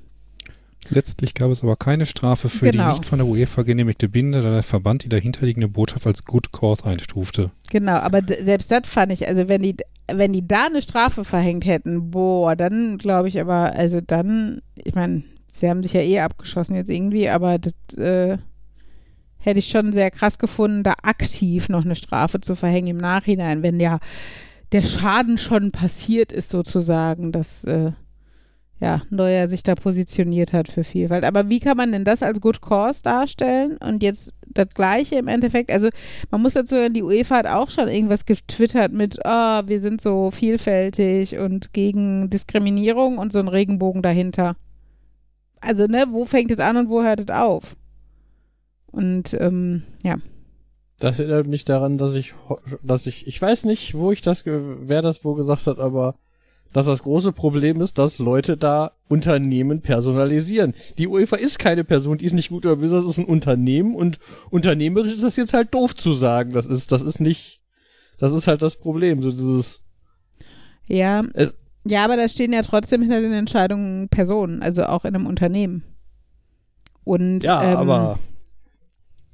Letztlich gab es aber keine Strafe für Genau. die nicht von der UEFA genehmigte Binde, da der Verband die dahinterliegende Botschaft als Good Cause einstufte. Genau, aber selbst das fand ich, also wenn die, wenn die da eine Strafe verhängt hätten, boah, dann glaube ich aber, also dann, ich meine, sie haben sich ja eh abgeschossen jetzt irgendwie, aber das äh, hätte ich schon sehr krass gefunden, da aktiv noch eine Strafe zu verhängen im Nachhinein, wenn ja der Schaden schon passiert ist sozusagen, dass äh, ja, Neuer sich da positioniert hat für Vielfalt. Aber wie kann man denn das als Good Cause darstellen und jetzt das Gleiche im Endeffekt? Also man muss dazu sagen, die UEFA hat auch schon irgendwas getwittert mit, ah, wir sind so vielfältig und gegen Diskriminierung und so ein Regenbogen dahinter. Also, ne, wo fängt es an und wo hört es auf? Und, ähm, ja. Das erinnert mich daran, dass ich, dass ich, ich weiß nicht, wo ich das, wer das wo gesagt hat, aber dass das große Problem ist, dass Leute da Unternehmen personalisieren. Die UEFA ist keine Person, die ist nicht gut oder böse, das ist ein Unternehmen und unternehmerisch ist das jetzt halt doof zu sagen. Das ist, das ist nicht, das ist halt das Problem. So dieses, Ja, Es- ja, aber da stehen ja trotzdem hinter den Entscheidungen Personen, also auch in einem Unternehmen. Und, ja, ähm, aber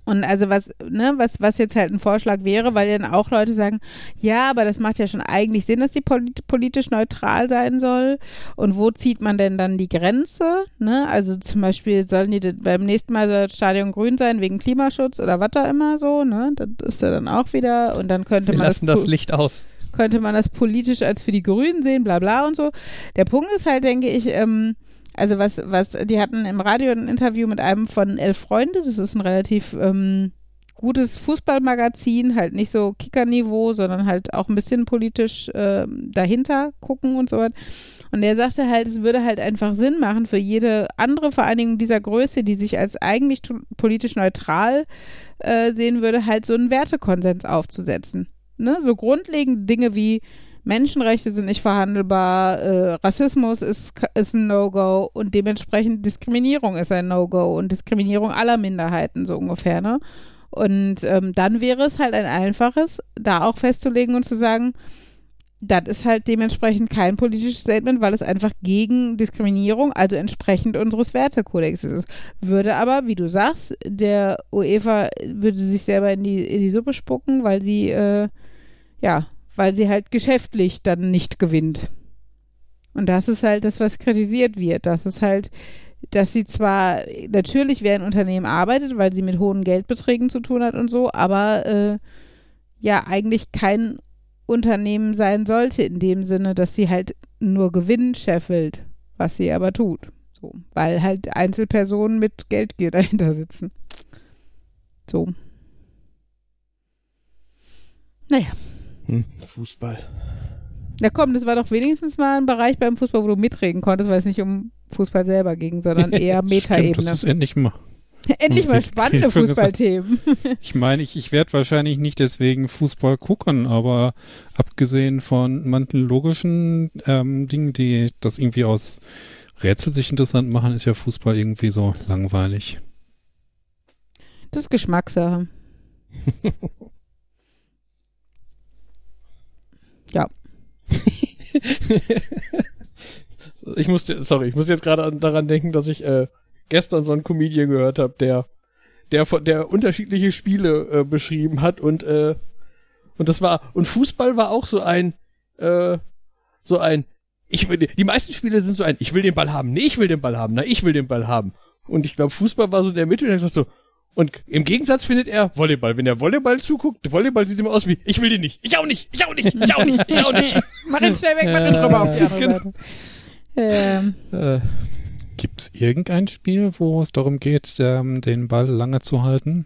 Und also was, ne, was, was jetzt halt ein Vorschlag wäre, weil dann auch Leute sagen, ja, aber das macht ja schon eigentlich Sinn, dass die polit politisch neutral sein soll. Und wo zieht man denn dann die Grenze? Ne? Also zum Beispiel sollen die beim nächsten Mal soll das Stadion grün sein wegen Klimaschutz oder was da immer so, ne? Das ist ja dann auch wieder. Und dann könnte Wir man lassen das, das Licht aus. könnte man das politisch als für die Grünen sehen, bla bla und so. Der Punkt ist halt, denke ich, ähm, also was, was, die hatten im Radio ein Interview mit einem von Elf Freunde, das ist ein relativ ähm, gutes Fußballmagazin, halt nicht so Kickerniveau, sondern halt auch ein bisschen politisch äh, dahinter gucken und so weiter. Und er sagte halt, es würde halt einfach Sinn machen für jede andere Vereinigung dieser Größe, die sich als eigentlich politisch neutral äh, sehen würde, halt so einen Wertekonsens aufzusetzen. Ne? So grundlegende Dinge wie Menschenrechte sind nicht verhandelbar, äh, Rassismus ist, ist ein No-Go und dementsprechend Diskriminierung ist ein No-Go und Diskriminierung aller Minderheiten so ungefähr. Ne? Und ähm, dann wäre es halt ein einfaches, da auch festzulegen und zu sagen, das ist halt dementsprechend kein politisches Statement, weil es einfach gegen Diskriminierung, also entsprechend unseres Wertekodex ist. Würde aber, wie du sagst, der UEFA würde sich selber in die, in die Suppe spucken, weil sie, äh, ja, weil sie halt geschäftlich dann nicht gewinnt. Und das ist halt das, was kritisiert wird. Das ist halt, dass sie zwar natürlich wie ein Unternehmen arbeitet, weil sie mit hohen Geldbeträgen zu tun hat und so, aber äh, ja eigentlich kein Unternehmen sein sollte, in dem Sinne, dass sie halt nur Gewinn scheffelt, was sie aber tut. So, weil halt Einzelpersonen mit Geldgier dahinter sitzen. So. Naja. Hm, Fußball. Na komm, das war doch wenigstens mal ein Bereich beim Fußball, wo du mitreden konntest, weil es nicht um Fußball selber ging, sondern eher Metaebene. Das ist endlich mal Endlich mal spannende Fußballthemen. Ich meine, ich, ich werde wahrscheinlich nicht deswegen Fußball gucken, aber abgesehen von manchen logischen ähm, Dingen, die das irgendwie aus Rätsel sich interessant machen, ist ja Fußball irgendwie so langweilig. Das ist Geschmackssache. ja. Ich musste, sorry, ich muss jetzt gerade daran denken, dass ich äh, gestern so einen Comedian gehört habe, der der der unterschiedliche Spiele äh, beschrieben hat und äh, und das war und Fußball war auch so ein äh, so ein ich will die meisten Spiele sind so ein ich will den Ball haben, nee, ich will den Ball haben, na, ich will den Ball haben. Und ich glaube Fußball war so der Mitte und er sagt so und im Gegensatz findet er Volleyball. Wenn er Volleyball zuguckt, Volleyball sieht immer aus wie, ich will den nicht, ich auch nicht, ich auch nicht, ich auch nicht, ich auch nicht. mach ihn schnell weg, mach ihn drüber auf die andere Genau. Seite. Ähm, Äh, Gibt es irgendein Spiel, wo es darum geht, ähm, den Ball lange zu halten?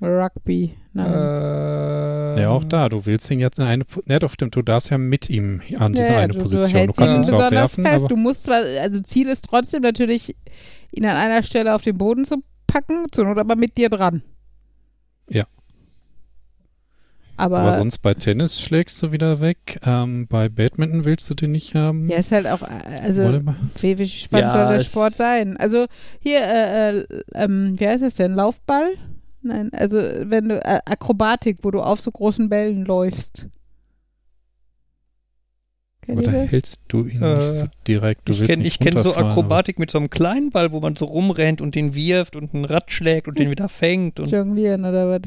Rugby. Nein. Äh, Ja, auch da. Du willst ihn jetzt in eine. Ja, doch, stimmt. Du darfst ja mit ihm an diese Ja, eine du, Position. Du, Du hältst kannst ihn zwar werfen, fest. aber. Du musst zwar, also Ziel ist trotzdem natürlich, ihn an einer Stelle auf den Boden zu packen, zur Not aber mit dir dran. Ja. Aber, Aber sonst bei Tennis schlägst du wieder weg. Ähm, bei Badminton willst du den nicht haben. ja, ist halt auch, äh, also Volleyball? wie, wie spannend Ja, soll der Sport sein? Also hier, äh, äh, ähm, wie heißt das denn? Laufball? Nein, also wenn du, äh, Akrobatik, wo du auf so großen Bällen läufst. Kennt Aber ihr da das? hältst du ihn Äh, nicht so direkt. Du ich willst kenne kenn so Akrobatik mit so einem kleinen Ball, wo man so rumrennt und den wirft und ein Rad schlägt und den wieder fängt. Und, Jonglieren oder was?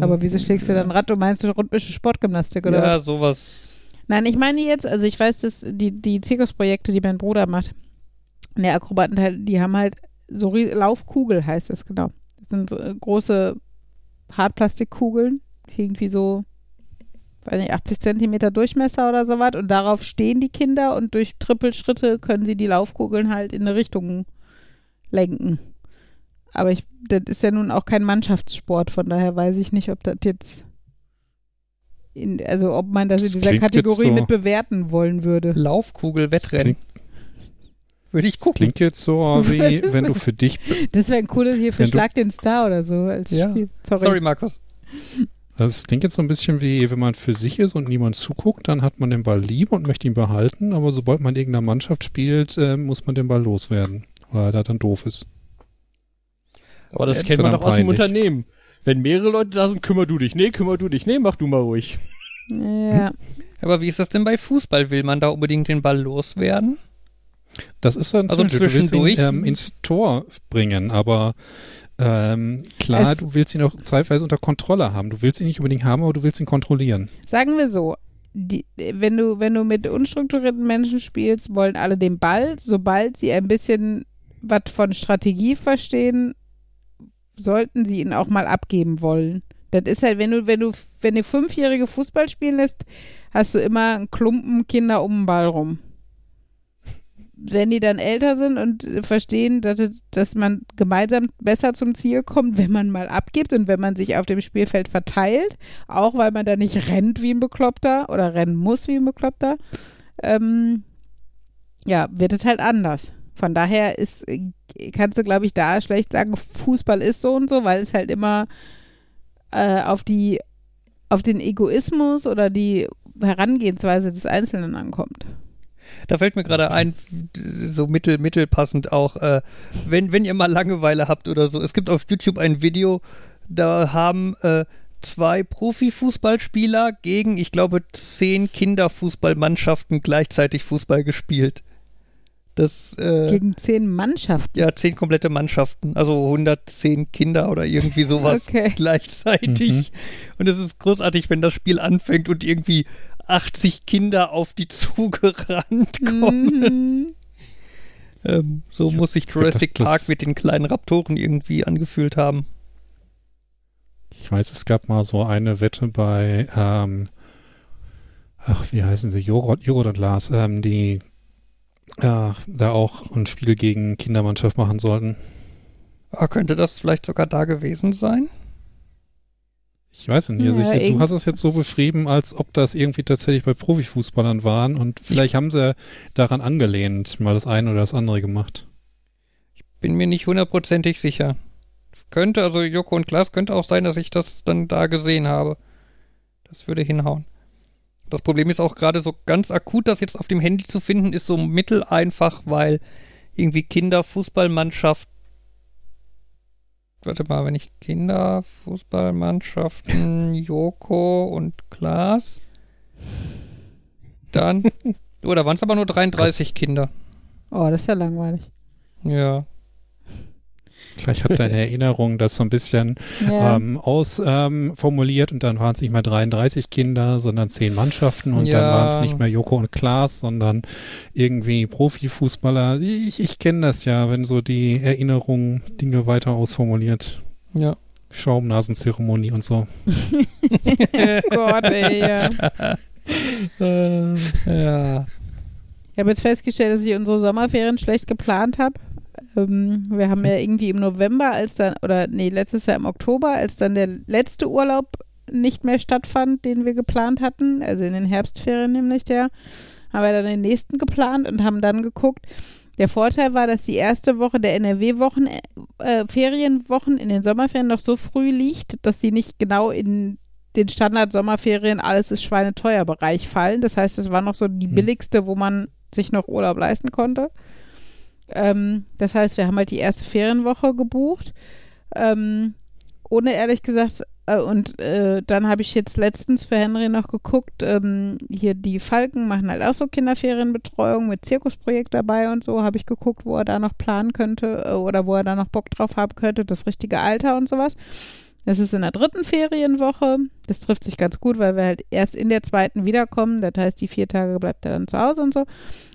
Aber wieso schlägst du dann Rad? Du meinst du rhythmische Sportgymnastik oder was? Ja, sowas. Nein, ich meine jetzt, also ich weiß, dass die, die Zirkusprojekte, die mein Bruder macht, der Akrobatenteil, die haben halt so rie- Laufkugel heißt das, genau. Das sind so äh, große Hartplastikkugeln, irgendwie so, weiß nicht, 80 Zentimeter Durchmesser oder sowas und darauf stehen die Kinder und durch Trippelschritte können sie die Laufkugeln halt in eine Richtung lenken. Aber ich, das ist ja nun auch kein Mannschaftssport, von daher weiß ich nicht, ob das jetzt in, also ob man das, Das in dieser Kategorie so- mit bewerten wollen würde. Laufkugel, Wettrennen. Würde ich Das gucken. klingt jetzt so, wie wenn du für dich. Das wäre ein cooles hier für Schlag den Star oder so als Ja. Spiel. Sorry. Sorry, Markus. Das klingt jetzt so ein bisschen wie, wenn man für sich ist und niemand zuguckt, dann hat man den Ball lieb und möchte ihn behalten, aber sobald man in irgendeiner Mannschaft spielt, äh, muss man den Ball loswerden, weil er dann doof ist. aber das Jetzt kennt man doch aus dem. Unternehmen. Wenn mehrere Leute da sind, kümmer du dich. Nee, kümmer du dich. Nee, mach du mal ruhig. Ja. Aber wie ist das denn bei Fußball? Will man da unbedingt den Ball loswerden? Das ist dann Also willst ihn zwischendurch- ähm, ins Tor bringen, aber ähm, klar, Es- du willst ihn auch zeitweise unter Kontrolle haben. Du willst ihn nicht unbedingt haben, aber du willst ihn kontrollieren. Sagen wir so, die, wenn, du, wenn du mit unstrukturierten Menschen spielst, wollen alle den Ball. Sobald sie ein bisschen was von Strategie verstehen, sollten sie ihn auch mal abgeben wollen. Das ist halt, wenn du, wenn du, wenn du Fünfjährige Fußball spielen lässt, hast du immer einen Klumpen Kinder um den Ball rum. Wenn die dann älter sind und verstehen, dass, dass man gemeinsam besser zum Ziel kommt, wenn man mal abgibt und wenn man sich auf dem Spielfeld verteilt, auch weil man da nicht rennt wie ein Bekloppter oder rennen muss wie ein Bekloppter, ähm, ja, wird es halt anders. Von daher ist, kannst du, glaube ich, da schlecht sagen, Fußball ist so und so, weil es halt immer äh, auf die, auf den Egoismus oder die Herangehensweise des Einzelnen ankommt. Da fällt mir gerade ein, so mittel, mittelpassend auch, äh, wenn, wenn ihr mal Langeweile habt oder so. Es gibt auf YouTube ein Video, da haben äh, zwei Profifußballspieler gegen, ich glaube, zehn Kinderfußballmannschaften gleichzeitig Fußball gespielt. Das, äh, Gegen zehn Mannschaften. ja, zehn komplette Mannschaften, also 110 Kinder oder irgendwie sowas Okay. gleichzeitig. Und es ist großartig, wenn das Spiel anfängt und irgendwie 80 Kinder auf die zugerannt kommen. Mhm. Ähm, so Ich muss sich Jurassic Park mit den kleinen Raptoren irgendwie angefühlt haben. Ich weiß, es gab mal so eine Wette bei, ähm, ach, wie heißen sie, Joghurt, Joghurt und Lars, ähm, die äh, da auch ein Spiel gegen Kindermannschaft machen sollten. Ah, könnte das vielleicht sogar da gewesen sein? Ich weiß nicht, also Ja, ich, du hast das jetzt so beschrieben, als ob das irgendwie tatsächlich bei Profifußballern waren und vielleicht haben sie daran angelehnt mal das eine oder das andere gemacht. Bin mir nicht hundertprozentig sicher. Könnte, also Joko und Klaas, könnte auch sein, dass ich das dann da gesehen habe. Das würde hinhauen. Das Problem ist auch gerade so ganz akut, das jetzt auf dem Handy zu finden, ist so mitteleinfach, weil irgendwie Kinderfußballmannschaft. Warte mal, wenn ich Kinderfußballmannschaften, Joko und Klaas, dann. Oh, da waren es aber nur 33 Kinder. Oh, das ist ja langweilig. Ja. Vielleicht hat deine Erinnerung das so ein bisschen Ja. ähm, ausformuliert ähm, formuliert und dann waren es nicht mehr 33 Kinder, sondern 10 Mannschaften und dann Ja. waren es nicht mehr Joko und Klaas, sondern irgendwie Profifußballer. Ich, ich kenne das ja, wenn so die Erinnerung Dinge weiter ausformuliert. Ja. Schaumnasenzeremonie und so. oh Gott, ey, ja. ja. Ich habe jetzt festgestellt, dass ich unsere Sommerferien schlecht geplant habe. Ähm, wir haben ja irgendwie im November, als dann, oder nee, letztes Jahr im Oktober, als dann der letzte Urlaub nicht mehr stattfand, den wir geplant hatten, also in den Herbstferien nämlich der, haben wir dann den nächsten geplant und haben dann geguckt. Der Vorteil war, dass die erste Woche der NRW-Wochen, äh, Ferienwochen in den Sommerferien noch so früh liegt, dass sie nicht genau in den Standard-Sommerferien alles ist schweineteuer Bereich fallen. Das heißt, es war noch so die Hm. billigste, wo man sich noch Urlaub leisten konnte. Ähm, das heißt, wir haben halt die erste Ferienwoche gebucht. Ähm, ohne ehrlich gesagt, äh, und äh, dann habe ich jetzt letztens für Henry noch geguckt, ähm, hier die Falken machen halt auch so Kinderferienbetreuung mit Zirkusprojekt dabei und so, habe ich geguckt, wo er da noch planen könnte äh, oder wo er da noch Bock drauf haben könnte, das richtige Alter und sowas. Das ist in der dritten Ferienwoche. Das trifft sich ganz gut, weil wir halt erst in der zweiten wiederkommen. Das heißt, die vier Tage bleibt er dann zu Hause und so.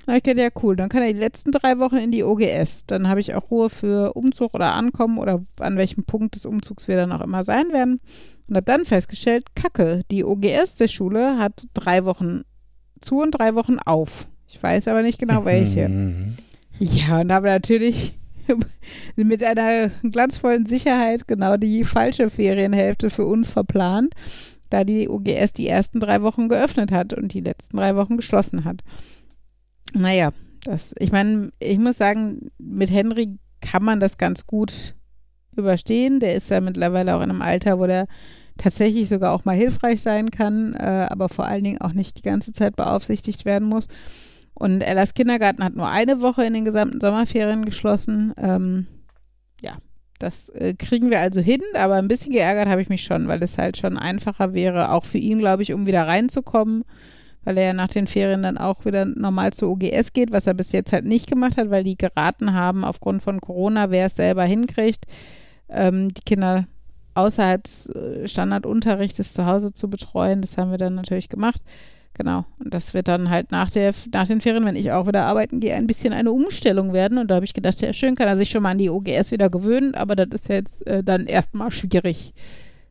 Habe ich gedacht, ja cool, dann kann er die letzten drei Wochen in die OGS. Dann habe ich auch Ruhe für Umzug oder Ankommen oder an welchem Punkt des Umzugs wir dann auch immer sein werden. Und habe dann festgestellt, kacke, die OGS der Schule hat drei Wochen zu und drei Wochen auf. Ich weiß aber nicht genau welche. Mhm. Ja, und habe natürlich mit einer glanzvollen Sicherheit genau die falsche Ferienhälfte für uns verplant, da die OGS die ersten drei Wochen geöffnet hat und die letzten drei Wochen geschlossen hat. Naja, das, ich meine, ich muss sagen, mit Henry kann man das ganz gut überstehen. Der ist ja mittlerweile auch in einem Alter, wo der tatsächlich sogar auch mal hilfreich sein kann, äh, aber vor allen Dingen auch nicht die ganze Zeit beaufsichtigt werden muss. Und Ellas Kindergarten hat nur eine Woche in den gesamten Sommerferien geschlossen. Ähm, ja, das äh, kriegen wir also hin, aber ein bisschen geärgert habe ich mich schon, weil es halt schon einfacher wäre, auch für ihn, glaube ich, um wieder reinzukommen, weil er ja nach den Ferien dann auch wieder normal zur OGS geht, was er bis jetzt halt nicht gemacht hat, weil die geraten haben aufgrund von Corona, wer es selber hinkriegt, ähm, die Kinder außerhalb des äh, Standardunterrichtes zu Hause zu betreuen. Das haben wir dann natürlich gemacht. Genau. Und das wird dann halt nach, der, nach den Ferien, wenn ich auch wieder arbeiten gehe, ein bisschen eine Umstellung werden. Und da habe ich gedacht, ja, schön kann er sich schon mal an die OGS wieder gewöhnen, aber das ist jetzt äh, dann erstmal schwierig,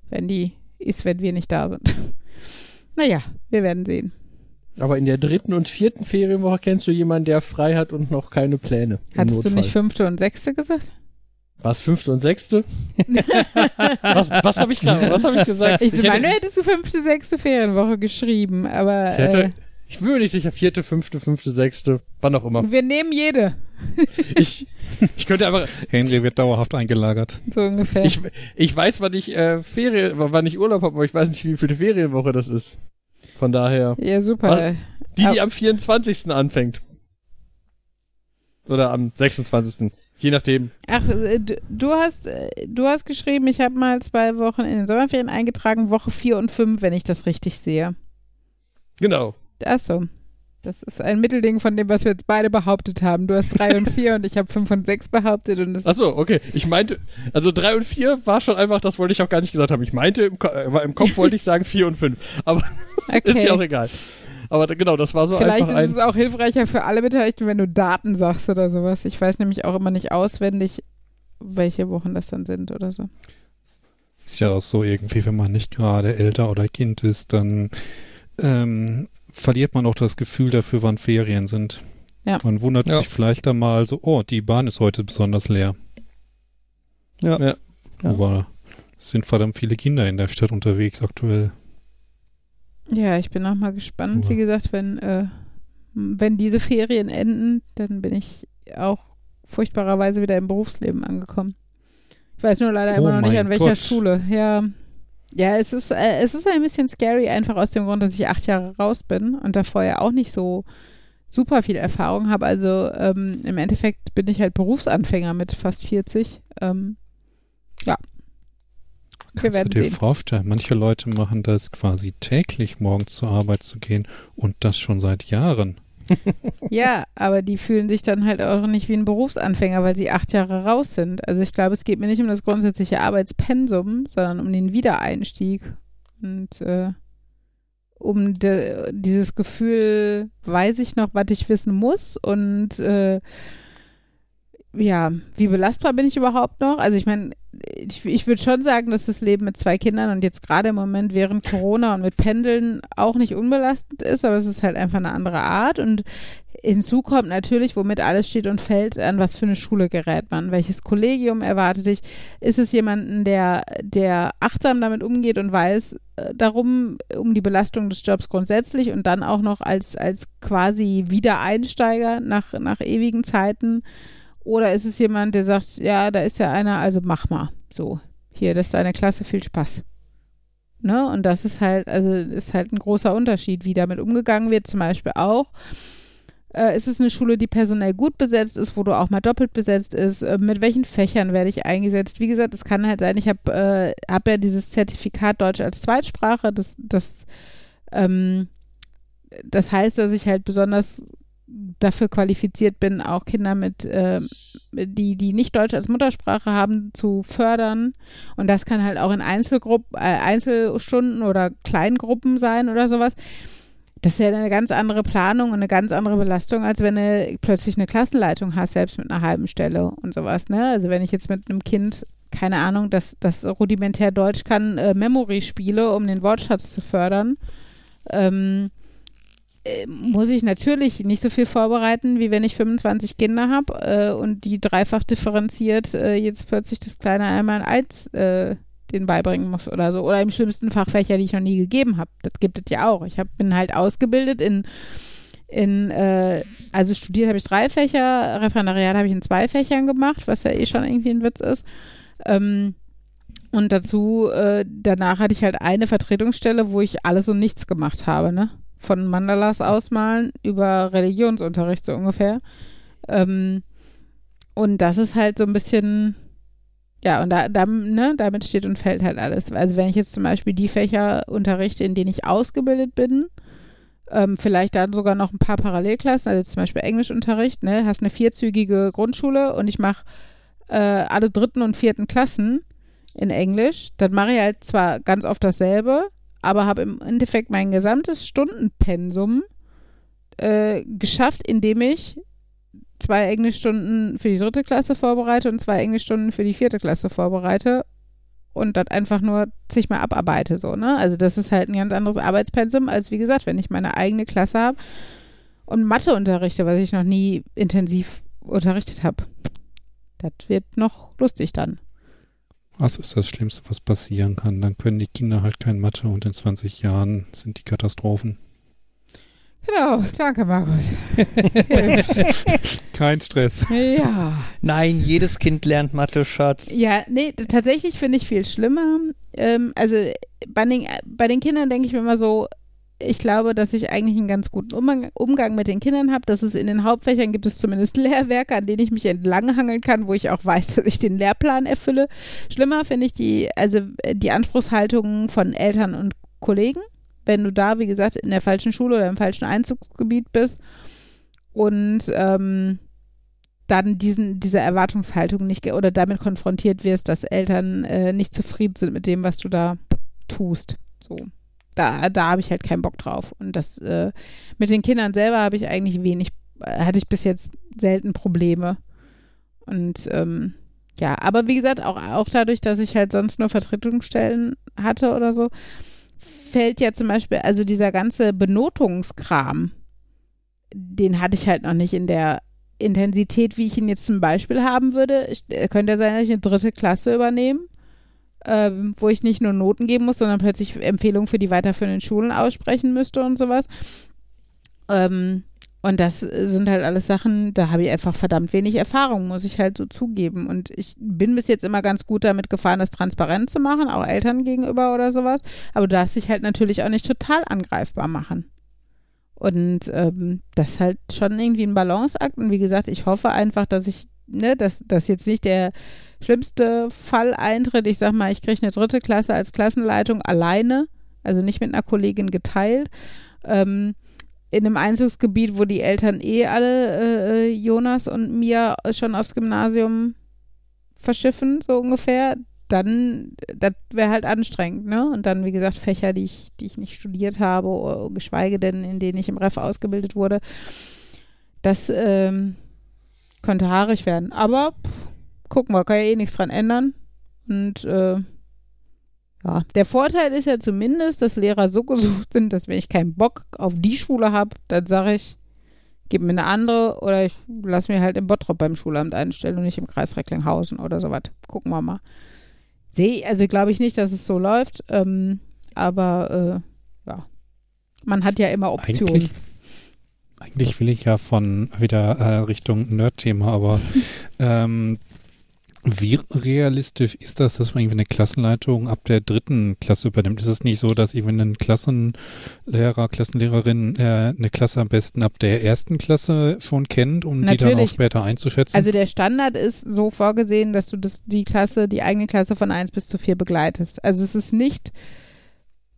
wenn die ist, wenn wir nicht da sind. naja, wir werden sehen. Aber in der dritten und vierten Ferienwoche kennst du jemanden, der frei hat und noch keine Pläne. Hattest du nicht fünfte und sechste gesagt? Was, fünfte und sechste? was was habe ich gerade, was habe ich gesagt? Ich, hätte- meine, du hättest du fünfte, sechste Ferienwoche geschrieben, aber ich, hätte, äh, ich bin mir nicht sicher, vierte, fünfte, fünfte, sechste, wann auch immer. wir nehmen jede, Ich, ich könnte aber, Henry wird dauerhaft eingelagert. so ungefähr. ich, ich weiß, wann ich äh, Ferien, wann ich Urlaub habe, aber ich weiß nicht, wie viele Ferienwoche das ist. Von daher, ja, super. die, die Au- am 24. anfängt. Oder am 26. Je nachdem. Ach, äh, du, hast, äh, du hast geschrieben, ich habe mal zwei Wochen in den Sommerferien eingetragen, Woche vier und fünf, wenn ich das richtig sehe. Genau. Ach so. Das ist ein Mittelding von dem, was wir jetzt beide behauptet haben. Du hast drei und vier und ich habe fünf und sechs behauptet und das Ach so, okay. Ich meinte, also drei und vier war schon einfach, das wollte ich auch gar nicht gesagt haben. Ich meinte, im, Ko äh, im Kopf wollte ich sagen vier und fünf. Aber okay. ist ja auch egal. Aber genau, das war so Vielleicht einfach ist es auch hilfreicher für alle Beteiligten, wenn du Daten sagst oder sowas. Ich weiß nämlich auch immer nicht auswendig, welche Wochen das dann sind oder so. Ist ja auch so irgendwie, wenn man nicht gerade älter oder Kind ist, dann ähm, verliert man auch das Gefühl dafür, wann Ferien sind. Ja. Man wundert Ja. sich vielleicht einmal so, oh, die Bahn ist heute besonders leer. Ja. Ja. Ja. Aber es sind verdammt viele Kinder in der Stadt unterwegs aktuell. Ja, ich bin auch mal gespannt. Wie Ja. gesagt, wenn, äh, wenn diese Ferien enden, dann bin ich auch furchtbarerweise wieder im Berufsleben angekommen. Ich weiß nur leider Oh immer noch nicht, an welcher Gott. Schule. Ja, ja es, ist, äh, es ist ein bisschen scary, einfach aus dem Grund, dass ich acht Jahre raus bin und da vorher auch nicht so super viel Erfahrung habe. Also ähm, im Endeffekt bin ich halt Berufsanfänger mit fast 40. Ähm, ja. Wir Kannst werden du dir sehen. vorstellen, manche Leute machen das quasi täglich, morgens zur Arbeit zu gehen und das schon seit Jahren. Ja, aber die fühlen sich dann halt auch nicht wie ein Berufsanfänger, weil sie acht Jahre raus sind. Also ich glaube, es geht mir nicht um das grundsätzliche Arbeitspensum, sondern um den Wiedereinstieg. Und äh, um de, dieses Gefühl, weiß ich noch, was ich wissen muss und äh, ja, wie belastbar bin ich überhaupt noch? Also ich meine, ich, ich würde schon sagen, dass das Leben mit zwei Kindern und jetzt gerade im Moment während Corona und mit Pendeln auch nicht unbelastend ist, aber es ist halt einfach eine andere Art. Und hinzu kommt natürlich, womit alles steht und fällt, an was für eine Schule gerät man, welches Kollegium erwartet dich, ist es jemanden, der, der achtsam damit umgeht und weiß äh, darum, um die Belastung des Jobs grundsätzlich und dann auch noch als, als quasi Wiedereinsteiger nach, nach ewigen Zeiten oder ist es jemand, der sagt, ja, da ist ja einer, also mach mal. So, hier, das ist deine Klasse, viel Spaß. Ne? Und das ist halt, also ist halt ein großer Unterschied, wie damit umgegangen wird. Zum Beispiel auch, äh, ist es eine Schule, die personell gut besetzt ist, wo du auch mal doppelt besetzt ist? Äh, mit welchen Fächern werde ich eingesetzt? Wie gesagt, es kann halt sein, ich habe äh, hab ja dieses Zertifikat Deutsch als Zweitsprache, das, das, ähm, das heißt, dass ich halt besonders dafür qualifiziert bin, auch Kinder mit, äh, die, die nicht Deutsch als Muttersprache haben, zu fördern. Und das kann halt auch in Einzelgruppen, äh, Einzelstunden oder Kleingruppen sein oder sowas. Das ist ja eine ganz andere Planung und eine ganz andere Belastung, als wenn du plötzlich eine Klassenleitung hast, selbst mit einer halben Stelle und sowas. Ne? Also wenn ich jetzt mit einem Kind, keine Ahnung, das, das rudimentär Deutsch kann, äh, Memory spiele, um den Wortschatz zu fördern, ähm, äh, muss ich natürlich nicht so viel vorbereiten, wie wenn ich 25 Kinder habe äh, und die dreifach differenziert äh, jetzt plötzlich das kleine einmal eins äh, den beibringen muss oder so. Oder im schlimmsten Fachfächer, die ich noch nie gegeben habe. Das gibt es ja auch. Ich hab, bin halt ausgebildet in, in äh, also studiert habe ich drei Fächer, Referendariat habe ich in zwei Fächern gemacht, was ja eh schon irgendwie ein Witz ist. Ähm, und dazu, äh, danach hatte ich halt eine Vertretungsstelle, wo ich alles und nichts gemacht habe, ne? Von Mandalas ausmalen über Religionsunterricht so ungefähr. Ähm, und das ist halt so ein bisschen, ja, und da, da, ne, damit steht und fällt halt alles. Also wenn ich jetzt zum Beispiel die Fächer unterrichte, in denen ich ausgebildet bin, ähm, vielleicht dann sogar noch ein paar Parallelklassen, also zum Beispiel Englischunterricht, ne, hast eine vierzügige Grundschule und ich mache äh, alle dritten und vierten Klassen in Englisch, dann mache ich halt zwar ganz oft dasselbe, aber habe im Endeffekt mein gesamtes Stundenpensum äh, geschafft, indem ich zwei Englischstunden für die dritte Klasse vorbereite und zwei Englischstunden für die vierte Klasse vorbereite und das einfach nur zigmal abarbeite, so, ne? Also das ist halt ein ganz anderes Arbeitspensum, als wie gesagt, wenn ich meine eigene Klasse habe und Mathe unterrichte, was ich noch nie intensiv unterrichtet habe. Das wird noch lustig dann. Was ist das Schlimmste, was passieren kann? Dann können die Kinder halt kein Mathe und in 20 Jahren sind die Katastrophen. Genau, danke Markus. Kein Stress. ja. Nein, jedes Kind lernt Mathe, Schatz. Ja, nee, tatsächlich finde ich viel schlimmer. Ähm, also bei den, bei den Kindern denke ich mir immer so, ich glaube, dass ich eigentlich einen ganz guten Umgang, mit den Kindern habe. Dass es in den Hauptfächern gibt es zumindest Lehrwerke, an denen ich mich entlanghangeln kann, wo ich auch weiß, dass ich den Lehrplan erfülle. Schlimmer finde ich die, also die Anspruchshaltungen von Eltern und Kollegen, wenn du da, wie gesagt, in der falschen Schule oder im falschen Einzugsgebiet bist und ähm, dann diesen, diese Erwartungshaltung nicht oder damit konfrontiert wirst, dass Eltern äh, nicht zufrieden sind mit dem, was du da tust. So da, da habe ich halt keinen Bock drauf. Und das äh, mit den Kindern selber habe ich eigentlich wenig, hatte ich bis jetzt selten Probleme. Und ähm, ja, aber wie gesagt, auch, auch dadurch, dass ich halt sonst nur Vertretungsstellen hatte oder so, fällt ja zum Beispiel, also dieser ganze Benotungskram, den hatte ich halt noch nicht in der Intensität, wie ich ihn jetzt zum Beispiel haben würde. Ich, äh, könnte ja sein, dass ich eine dritte Klasse übernehme ähm, wo ich nicht nur Noten geben muss, sondern plötzlich Empfehlungen für die weiterführenden Schulen aussprechen müsste und sowas. Ähm, und das sind halt alles Sachen, da habe ich einfach verdammt wenig Erfahrung, muss ich halt so zugeben. Und ich bin bis jetzt immer ganz gut damit gefahren, das transparent zu machen, auch Eltern gegenüber oder sowas. Aber du darfst dich halt natürlich auch nicht total angreifbar machen. Und ähm, das ist halt schon irgendwie ein Balanceakt. Und wie gesagt, ich hoffe einfach, dass ich, ne, dass, dass jetzt nicht der schlimmste Fall eintritt. Ich sag mal, ich kriege eine dritte Klasse als Klassenleitung alleine, also nicht mit einer Kollegin geteilt. Ähm, in einem Einzugsgebiet, wo die Eltern eh alle äh, Jonas und mir schon aufs Gymnasium verschiffen, so ungefähr, dann, das wäre halt anstrengend, ne? Und dann, wie gesagt, Fächer, die ich, die ich nicht studiert habe, oder, geschweige denn, in denen ich im Ref ausgebildet wurde. Das ähm, könnte haarig werden. Aber pff, gucken wir, kann ja eh nichts dran ändern. Und äh, ja, der Vorteil ist ja zumindest, dass Lehrer so gesucht sind, dass wenn ich keinen Bock auf die Schule habe, dann sage ich, gib mir eine andere oder ich lasse mir halt im Bottrop beim Schulamt einstellen und nicht im Kreis Recklinghausen oder sowas. Gucken wir mal. Sehe, also glaube ich nicht, dass es so läuft, ähm, aber äh, ja, man hat ja immer Optionen. Eigentlich, eigentlich will ich ja von wieder äh, Richtung Nerd-Thema, aber ähm, wie realistisch ist das, dass man irgendwie eine Klassenleitung ab der dritten Klasse übernimmt? Ist es nicht so, dass irgendwie ein Klassenlehrer, Klassenlehrerin äh, eine Klasse am besten ab der ersten Klasse schon kennt, um die dann auch Natürlich. später einzuschätzen? Also der Standard ist so vorgesehen, dass du das, die Klasse, die eigene Klasse von 1 bis zu 4 begleitest. Also es ist nicht,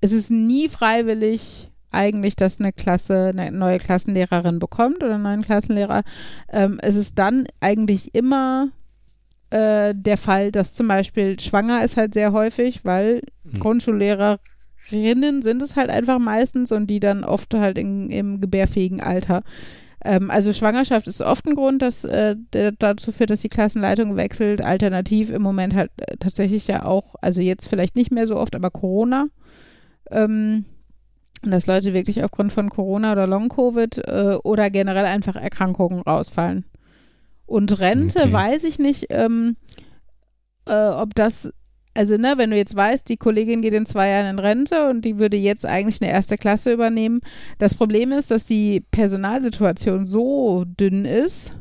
es ist nie freiwillig eigentlich, dass eine Klasse eine neue Klassenlehrerin bekommt oder einen neuen Klassenlehrer. Ähm, es ist dann eigentlich immer äh, der Fall, dass zum Beispiel schwanger ist halt sehr häufig, weil Hm. Grundschullehrerinnen sind es halt einfach meistens und die dann oft halt in, im gebärfähigen Alter. Ähm, also Schwangerschaft ist oft ein Grund, dass äh, der dazu führt, dass die Klassenleitung wechselt. Alternativ im Moment halt äh, tatsächlich ja auch, also jetzt vielleicht nicht mehr so oft, aber Corona. Ähm, dass Leute wirklich aufgrund von Corona oder Long-Covid äh, oder generell einfach Erkrankungen rausfallen. Und Rente Okay. weiß ich nicht, ähm, äh, ob das, also ne, wenn du jetzt weißt, die Kollegin geht in zwei Jahren in Rente und die würde jetzt eigentlich eine erste Klasse übernehmen. Das Problem ist, dass die Personalsituation so dünn ist,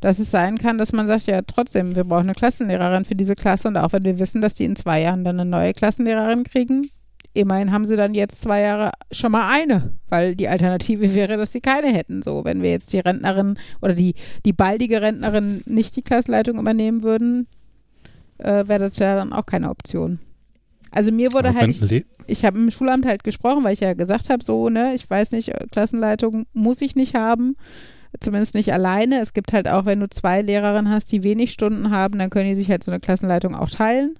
dass es sein kann, dass man sagt, ja trotzdem, wir brauchen eine Klassenlehrerin für diese Klasse und auch wenn wir wissen, dass die in zwei Jahren dann eine neue Klassenlehrerin kriegen, immerhin haben sie dann jetzt zwei Jahre schon mal eine, weil die Alternative wäre, dass sie keine hätten. So, wenn wir jetzt die Rentnerin oder die, die baldige Rentnerin nicht die Klassleitung übernehmen würden, äh, wäre das ja dann auch keine Option. Also mir wurde Aber halt, ich, ich habe im Schulamt halt gesprochen, weil ich ja gesagt habe, so, ne, ich weiß nicht, äh, Klassenleitung muss ich nicht haben. Zumindest nicht alleine. Es gibt halt auch, wenn du zwei Lehrerinnen hast, die wenig Stunden haben, dann können die sich halt so eine Klassenleitung auch teilen.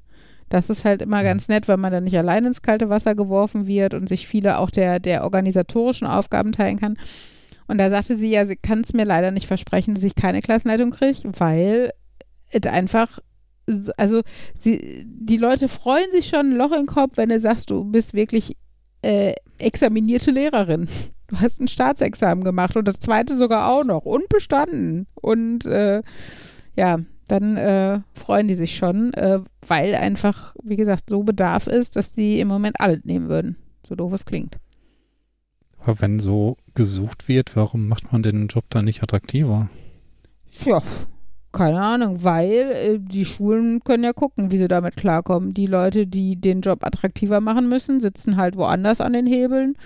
Das ist halt immer ganz nett, weil man dann nicht allein ins kalte Wasser geworfen wird und sich viele auch der, der organisatorischen Aufgaben teilen kann. Und da sagte sie, ja, sie kann es mir leider nicht versprechen, dass ich keine Klassenleitung kriege, weil es einfach so- also sie, die Leute freuen sich schon ein Loch im Kopf, wenn du sagst, du bist wirklich äh, examinierte Lehrerin. Du hast ein Staatsexamen gemacht und das zweite sogar auch noch und bestanden. Und äh, ja, dann äh, freuen die sich schon, äh, weil einfach, wie gesagt, so Bedarf ist, dass die im Moment alles nehmen würden. So doof es klingt. Aber wenn so gesucht wird, warum macht man den Job dann nicht attraktiver? Ja, keine Ahnung, weil äh, die Schulen können ja gucken, wie sie damit klarkommen. Die Leute, die den Job attraktiver machen müssen, sitzen halt woanders an den Hebeln.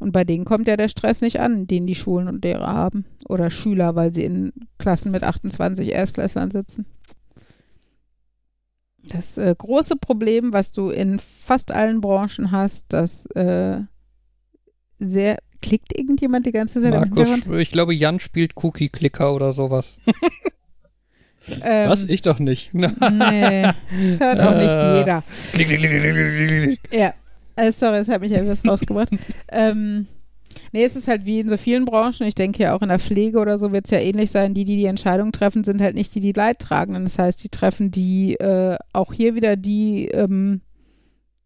Und bei denen kommt ja der Stress nicht an, den die Schulen und Lehrer haben. Oder Schüler, weil sie in Klassen mit 28 Erstklässlern sitzen. Das äh, große Problem, was du in fast allen Branchen hast, dass äh, sehr. Klickt irgendjemand die ganze Zeit im Markus, ich glaube, Jan spielt Cookie-Clicker oder sowas. Ähm, Was? Ich doch nicht. Nee, das hört auch nicht jeder. Klick, klick, klick, klick, klick, klick. Ja, äh, sorry, das hat mich etwas rausgebracht. ähm, nee, es ist halt wie in so vielen Branchen. Ich denke ja auch in der Pflege oder so wird es ja ähnlich sein. Die, die die Entscheidung treffen, sind halt nicht die, die Leidtragenden. Das heißt, die treffen die, äh, auch hier wieder die, ähm,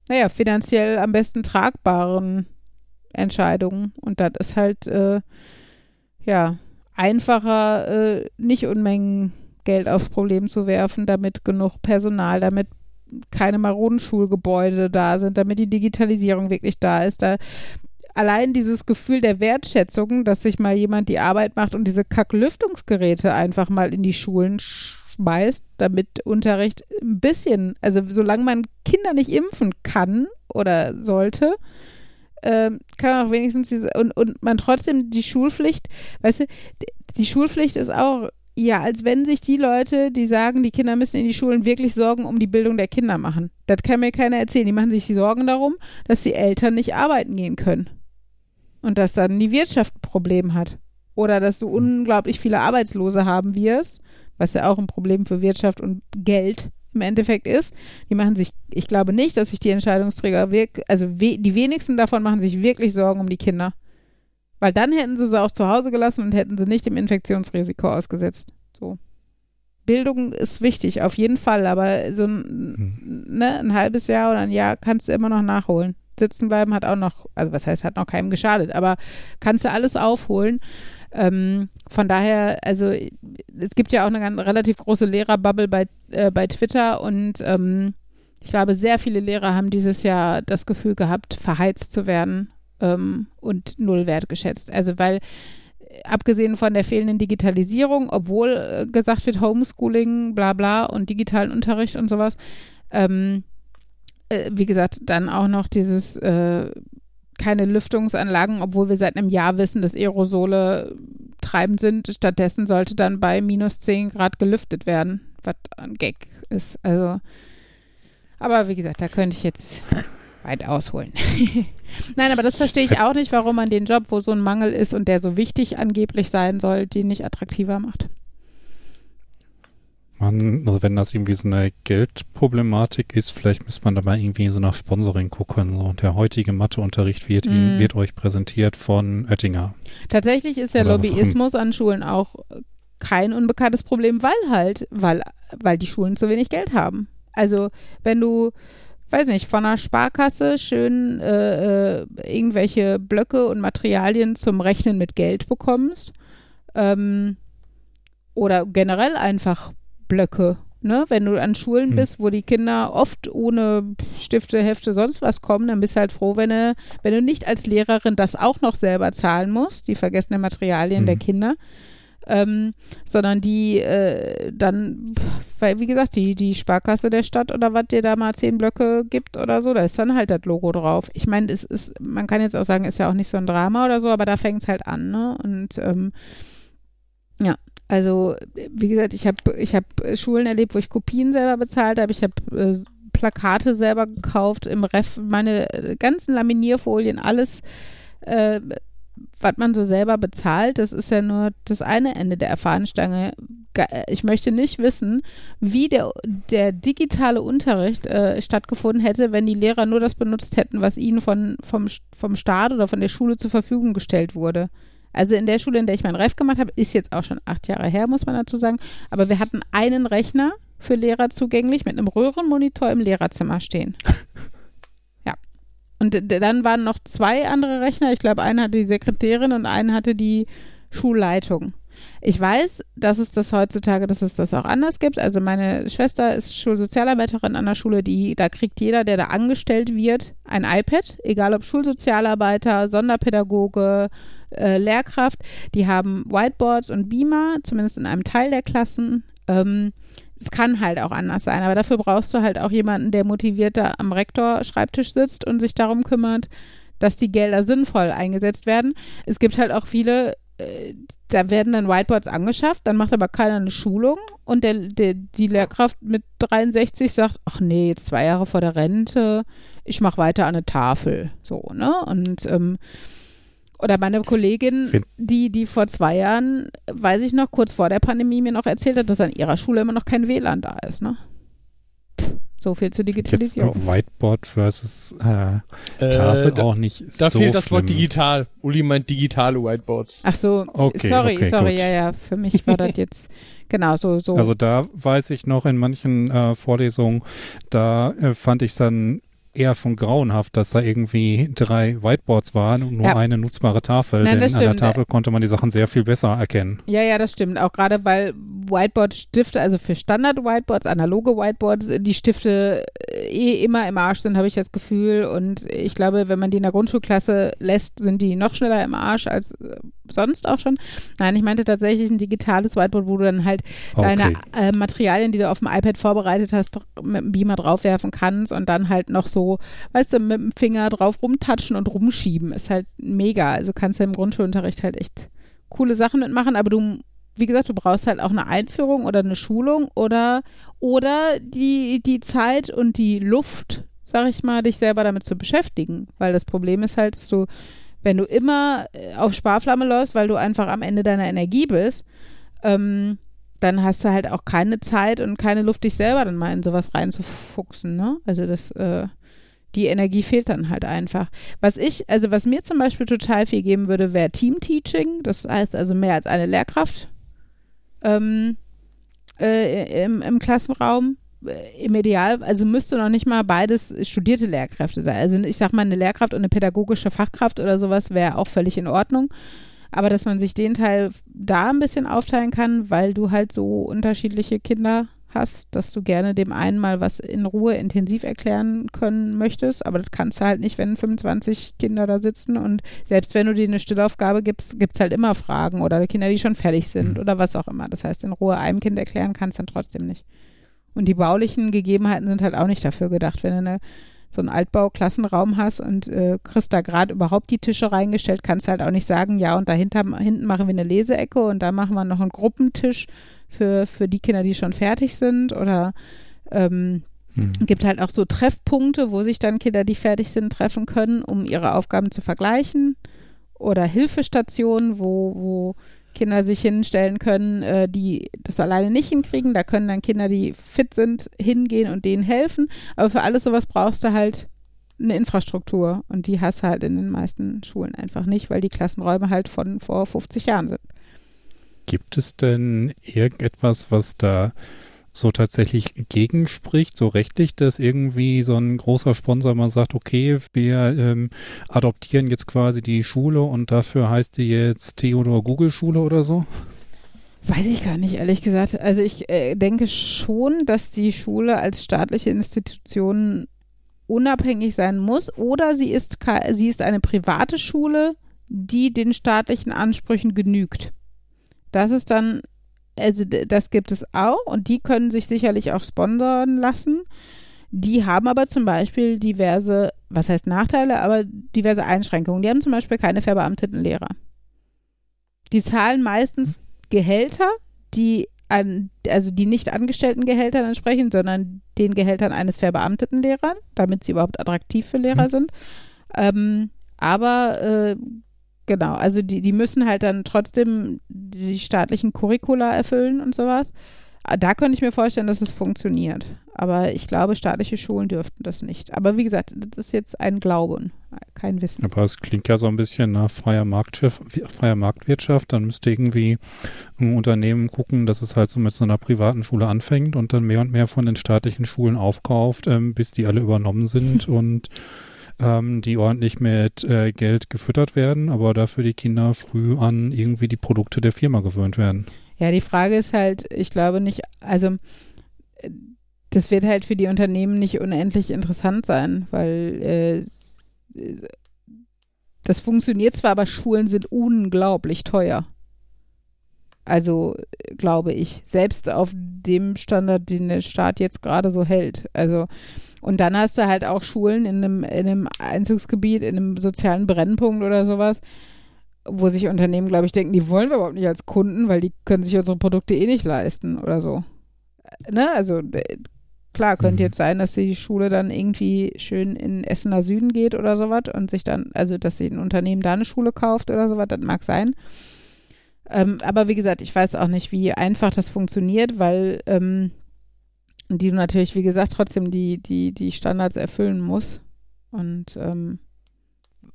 naja, finanziell am besten tragbaren Entscheidungen. Und das ist halt, äh, ja, einfacher, äh, nicht Unmengen Geld aufs Problem zu werfen, damit genug Personal, damit keine maroden Schulgebäude da sind, damit die Digitalisierung wirklich da ist. Da allein dieses Gefühl der Wertschätzung, dass sich mal jemand die Arbeit macht und diese Kacklüftungsgeräte einfach mal in die Schulen schmeißt, damit Unterricht ein bisschen, also solange man Kinder nicht impfen kann oder sollte, ähm, kann man auch wenigstens diese, und, und man trotzdem die Schulpflicht, weißt du, die Schulpflicht ist auch ja, als wenn sich die Leute, die sagen, die Kinder müssen in die Schulen, wirklich Sorgen um die Bildung der Kinder machen. Das kann mir keiner erzählen. Die machen sich Sorgen darum, dass die Eltern nicht arbeiten gehen können. Und dass dann die Wirtschaft ein Problem hat. Oder dass du unglaublich viele Arbeitslose haben wirst, was ja auch ein Problem für Wirtschaft und Geld im Endeffekt ist. Die machen sich, ich glaube nicht, dass sich die Entscheidungsträger wirklich, also we, die wenigsten davon machen sich wirklich Sorgen um die Kinder. Weil dann hätten sie sie auch zu Hause gelassen und hätten sie nicht dem Infektionsrisiko ausgesetzt. So. Bildung ist wichtig, auf jeden Fall, aber so ein, ne, ein halbes Jahr oder ein Jahr kannst du immer noch nachholen. Sitzen bleiben hat auch noch, also was heißt, hat noch keinem geschadet, aber kannst du alles aufholen. Ähm, von daher, also es gibt ja auch eine ganz, relativ große Lehrerbubble bei, äh, bei Twitter und ähm, ich glaube, sehr viele Lehrer haben dieses Jahr das Gefühl gehabt, verheizt zu werden ähm, und null wertgeschätzt. Also weil äh, abgesehen von der fehlenden Digitalisierung, obwohl äh, gesagt wird Homeschooling, bla bla und digitalen Unterricht und sowas, ähm, äh, wie gesagt, dann auch noch dieses äh, keine Lüftungsanlagen, obwohl wir seit einem Jahr wissen, dass Aerosole treibend sind. Stattdessen sollte dann bei minus 10 Grad gelüftet werden, was ein Gag ist. Also, aber wie gesagt, da könnte ich jetzt weit ausholen. Nein, aber das verstehe ich auch nicht, warum man den Job, wo so ein Mangel ist und der so wichtig angeblich sein soll, den nicht attraktiver macht. Man, also wenn das irgendwie so eine Geldproblematik ist, vielleicht müsste man dabei irgendwie so nach Sponsoring gucken. So, der heutige Matheunterricht wird, Ihnen, Mm. wird euch präsentiert von Oettinger. Tatsächlich ist Oder auch Lobbyismus an Schulen auch kein unbekanntes Problem, weil halt, weil, weil die Schulen zu wenig Geld haben. Also wenn du, weiß nicht, von einer Sparkasse schön äh, äh, irgendwelche Blöcke und Materialien zum Rechnen mit Geld bekommst, ähm, oder generell einfach Blöcke. Ne? Wenn du an Schulen Hm. bist, wo die Kinder oft ohne Stifte, Hefte, sonst was kommen, dann bist du halt froh, wenn du, wenn du nicht als Lehrerin das auch noch selber zahlen musst, die vergessenen Materialien Hm. der Kinder, ähm, sondern die äh, dann, weil wie gesagt, die, die Sparkasse der Stadt oder was dir da mal zehn Blöcke gibt oder so, da ist dann halt das Logo drauf. Ich meine, es ist, man kann jetzt auch sagen, ist ja auch nicht so ein Drama oder so, aber da fängt es halt an, ne? Und ähm, ja, also wie gesagt, ich habe ich hab Schulen erlebt, wo ich Kopien selber bezahlt habe. Ich habe äh, Plakate selber gekauft, im Ref meine äh, ganzen Laminierfolien, alles, äh, was man so selber bezahlt. Das ist ja nur das eine Ende der Erfahrungsstange. Ge- Ich möchte nicht wissen, wie der, der digitale Unterricht äh, stattgefunden hätte, wenn die Lehrer nur das benutzt hätten, was ihnen von, vom, vom Staat oder von der Schule zur Verfügung gestellt wurde. Also in der Schule, in der ich meinen Ref gemacht habe, ist jetzt auch schon acht Jahre her, muss man dazu sagen. Aber wir hatten einen Rechner für Lehrer zugänglich mit einem Röhrenmonitor im Lehrerzimmer stehen. Und dann waren noch zwei andere Rechner. Ich glaube, einer hatte die Sekretärin und einen hatte die Schulleitung. Ich weiß, dass es das heutzutage, dass es das auch anders gibt. Also meine Schwester ist Schulsozialarbeiterin an der Schule, die, da kriegt jeder, der da angestellt wird, ein iPad, egal ob Schulsozialarbeiter, Sonderpädagoge, äh, Lehrkraft. Die haben Whiteboards und Beamer, zumindest in einem Teil der Klassen. Ähm, es kann halt auch anders sein, aber dafür brauchst du halt auch jemanden, der motiviert da am Rektor-Schreibtisch sitzt und sich darum kümmert, dass die Gelder sinnvoll eingesetzt werden. Es gibt halt auch viele, äh, da werden dann Whiteboards angeschafft, dann macht aber keiner eine Schulung und der, der, die Lehrkraft mit 63 sagt, ach nee, jetzt zwei Jahre vor der Rente, ich mache weiter an eine Tafel. So, ne? Und ähm, oder meine Kollegin, Find- die, die vor zwei Jahren, weiß ich noch, kurz vor der Pandemie mir noch erzählt hat, dass an ihrer Schule immer noch kein WLAN da ist, ne? So viel zur Jetzt Digitalisierung. Whiteboard versus äh, Tafel da, auch nicht da so fehlt das Wort schlimm. digital. Uli meint digitale Whiteboards. Ach so, Okay, sorry, okay, sorry, gut. ja, ja, für mich war das jetzt, genau, so, so. Also da weiß ich noch in manchen äh, Vorlesungen, da äh, fand ich es dann eher schon grauenhaft, dass da irgendwie drei Whiteboards waren und nur Ja. eine nutzbare Tafel. Nein, denn an der. Tafel konnte man die Sachen sehr viel besser erkennen. Ja, ja, das stimmt. Auch gerade weil Whiteboard-Stifte, also für Standard-Whiteboards, analoge Whiteboards, die Stifte äh, eh immer im Arsch sind, habe ich das Gefühl. Und ich glaube, wenn man die in der Grundschulklasse lässt, sind die noch schneller im Arsch als äh, sonst auch schon. Nein, ich meinte tatsächlich ein digitales Whiteboard, wo du dann halt deine Okay. äh, Materialien, die du auf dem iPad vorbereitet hast, mit dem Beamer draufwerfen kannst und dann halt noch so, weißt du, mit dem Finger drauf rumtatschen und rumschieben. Ist halt mega. Also kannst du im Grundschulunterricht halt echt coole Sachen mitmachen, aber du, wie gesagt, du brauchst halt auch eine Einführung oder eine Schulung oder, oder die, die Zeit und die Luft, sag ich mal, dich selber damit zu beschäftigen. Weil das Problem ist halt, dass du, wenn du immer äh, auf Sparflamme läufst, weil du einfach am Ende deiner Energie bist, ähm, dann hast du halt auch keine Zeit und keine Luft, dich selber dann mal in sowas reinzufuchsen, ne? Also das, äh, die Energie fehlt dann halt einfach. Was ich, also was mir zum Beispiel total viel geben würde, wäre Team-Teaching. Das heißt also mehr als eine Lehrkraft ähm, äh, im, im Klassenraum. Im Ideal, also müsste noch nicht mal beides studierte Lehrkräfte sein. Also ich sag mal, eine Lehrkraft und eine pädagogische Fachkraft oder sowas wäre auch völlig in Ordnung. Aber dass man sich den Teil da ein bisschen aufteilen kann, weil du halt so unterschiedliche Kinder hast, dass du gerne dem einen mal was in Ruhe intensiv erklären können möchtest, aber das kannst du halt nicht, wenn 25 Kinder da sitzen und selbst wenn du dir eine Stillaufgabe gibst, gibt es halt immer Fragen oder Kinder, die schon fertig sind Mhm. oder was auch immer. Das heißt, in Ruhe einem Kind erklären kannst du dann trotzdem nicht. Und die baulichen Gegebenheiten sind halt auch nicht dafür gedacht, wenn du eine, so einen Altbau-Klassenraum hast und äh, kriegst da gerade überhaupt die Tische reingestellt, kannst halt auch nicht sagen, ja, und dahinter hinten machen wir eine Leseecke und da machen wir noch einen Gruppentisch für, für die Kinder, die schon fertig sind oder ähm, Hm. gibt halt auch so Treffpunkte, wo sich dann Kinder, die fertig sind, treffen können, um ihre Aufgaben zu vergleichen. Oder Hilfestationen, wo, wo Kinder sich hinstellen können, äh, die das alleine nicht hinkriegen. Da können dann Kinder, die fit sind, hingehen und denen helfen. Aber für alles sowas brauchst du halt eine Infrastruktur. Und die hast du halt in den meisten Schulen einfach nicht, weil die Klassenräume halt von vor 50 Jahren sind. Gibt es denn irgendetwas, was da so tatsächlich gegenspricht, so rechtlich, dass irgendwie so ein großer Sponsor mal sagt, okay, wir ähm, adoptieren jetzt quasi die Schule und dafür heißt die jetzt Theodor Google Schule oder so? Weiß ich gar nicht, ehrlich gesagt. Also ich äh, denke schon, dass die Schule als staatliche Institution unabhängig sein muss oder sie ist, sie ist eine private Schule, die den staatlichen Ansprüchen genügt. Das ist dann, also das gibt es auch und die können sich sicherlich auch sponsern lassen. Die haben aber zum Beispiel diverse, was heißt Nachteile, aber diverse Einschränkungen. Die haben zum Beispiel keine verbeamteten Lehrer. Die zahlen meistens Gehälter, die an, also die nicht angestellten Gehältern entsprechen, sondern den Gehältern eines verbeamteten Lehrers, damit sie überhaupt attraktiv für Lehrer Mhm. sind. Ähm, aber äh, genau, also die, die müssen halt dann trotzdem die staatlichen Curricula erfüllen und sowas. Da könnte ich mir vorstellen, dass es funktioniert. Aber ich glaube, staatliche Schulen dürften das nicht. Aber wie gesagt, das ist jetzt ein Glauben, kein Wissen. Aber es klingt ja so ein bisschen nach freier, Marktwirtschaft, freier Marktwirtschaft. Dann müsste irgendwie ein Unternehmen gucken, dass es halt so mit so einer privaten Schule anfängt und dann mehr und mehr von den staatlichen Schulen aufkauft, ähm, bis die alle übernommen sind und ähm, die ordentlich mit äh, Geld gefüttert werden, aber dafür die Kinder früh an irgendwie die Produkte der Firma gewöhnt werden. Ja, die Frage ist halt, ich glaube nicht, also das wird halt für die Unternehmen nicht unendlich interessant sein, weil äh, das funktioniert zwar, aber Schulen sind unglaublich teuer. Also glaube ich, selbst auf dem Standard, den der Staat jetzt gerade so hält. Also und dann hast du halt auch Schulen in einem, in einem Einzugsgebiet, in einem sozialen Brennpunkt oder sowas, wo sich Unternehmen, glaube ich, denken, die wollen wir überhaupt nicht als Kunden, weil die können sich unsere Produkte eh nicht leisten oder so. Ne? Also klar, könnte mhm. jetzt sein, dass die Schule dann irgendwie schön in Essener Süden geht oder sowas und sich dann, also dass sich ein Unternehmen da eine Schule kauft oder sowas, das mag sein. Ähm, aber wie gesagt, ich weiß auch nicht, wie einfach das funktioniert, weil ähm, die natürlich, wie gesagt, trotzdem die, die, die Standards erfüllen muss. Und ähm,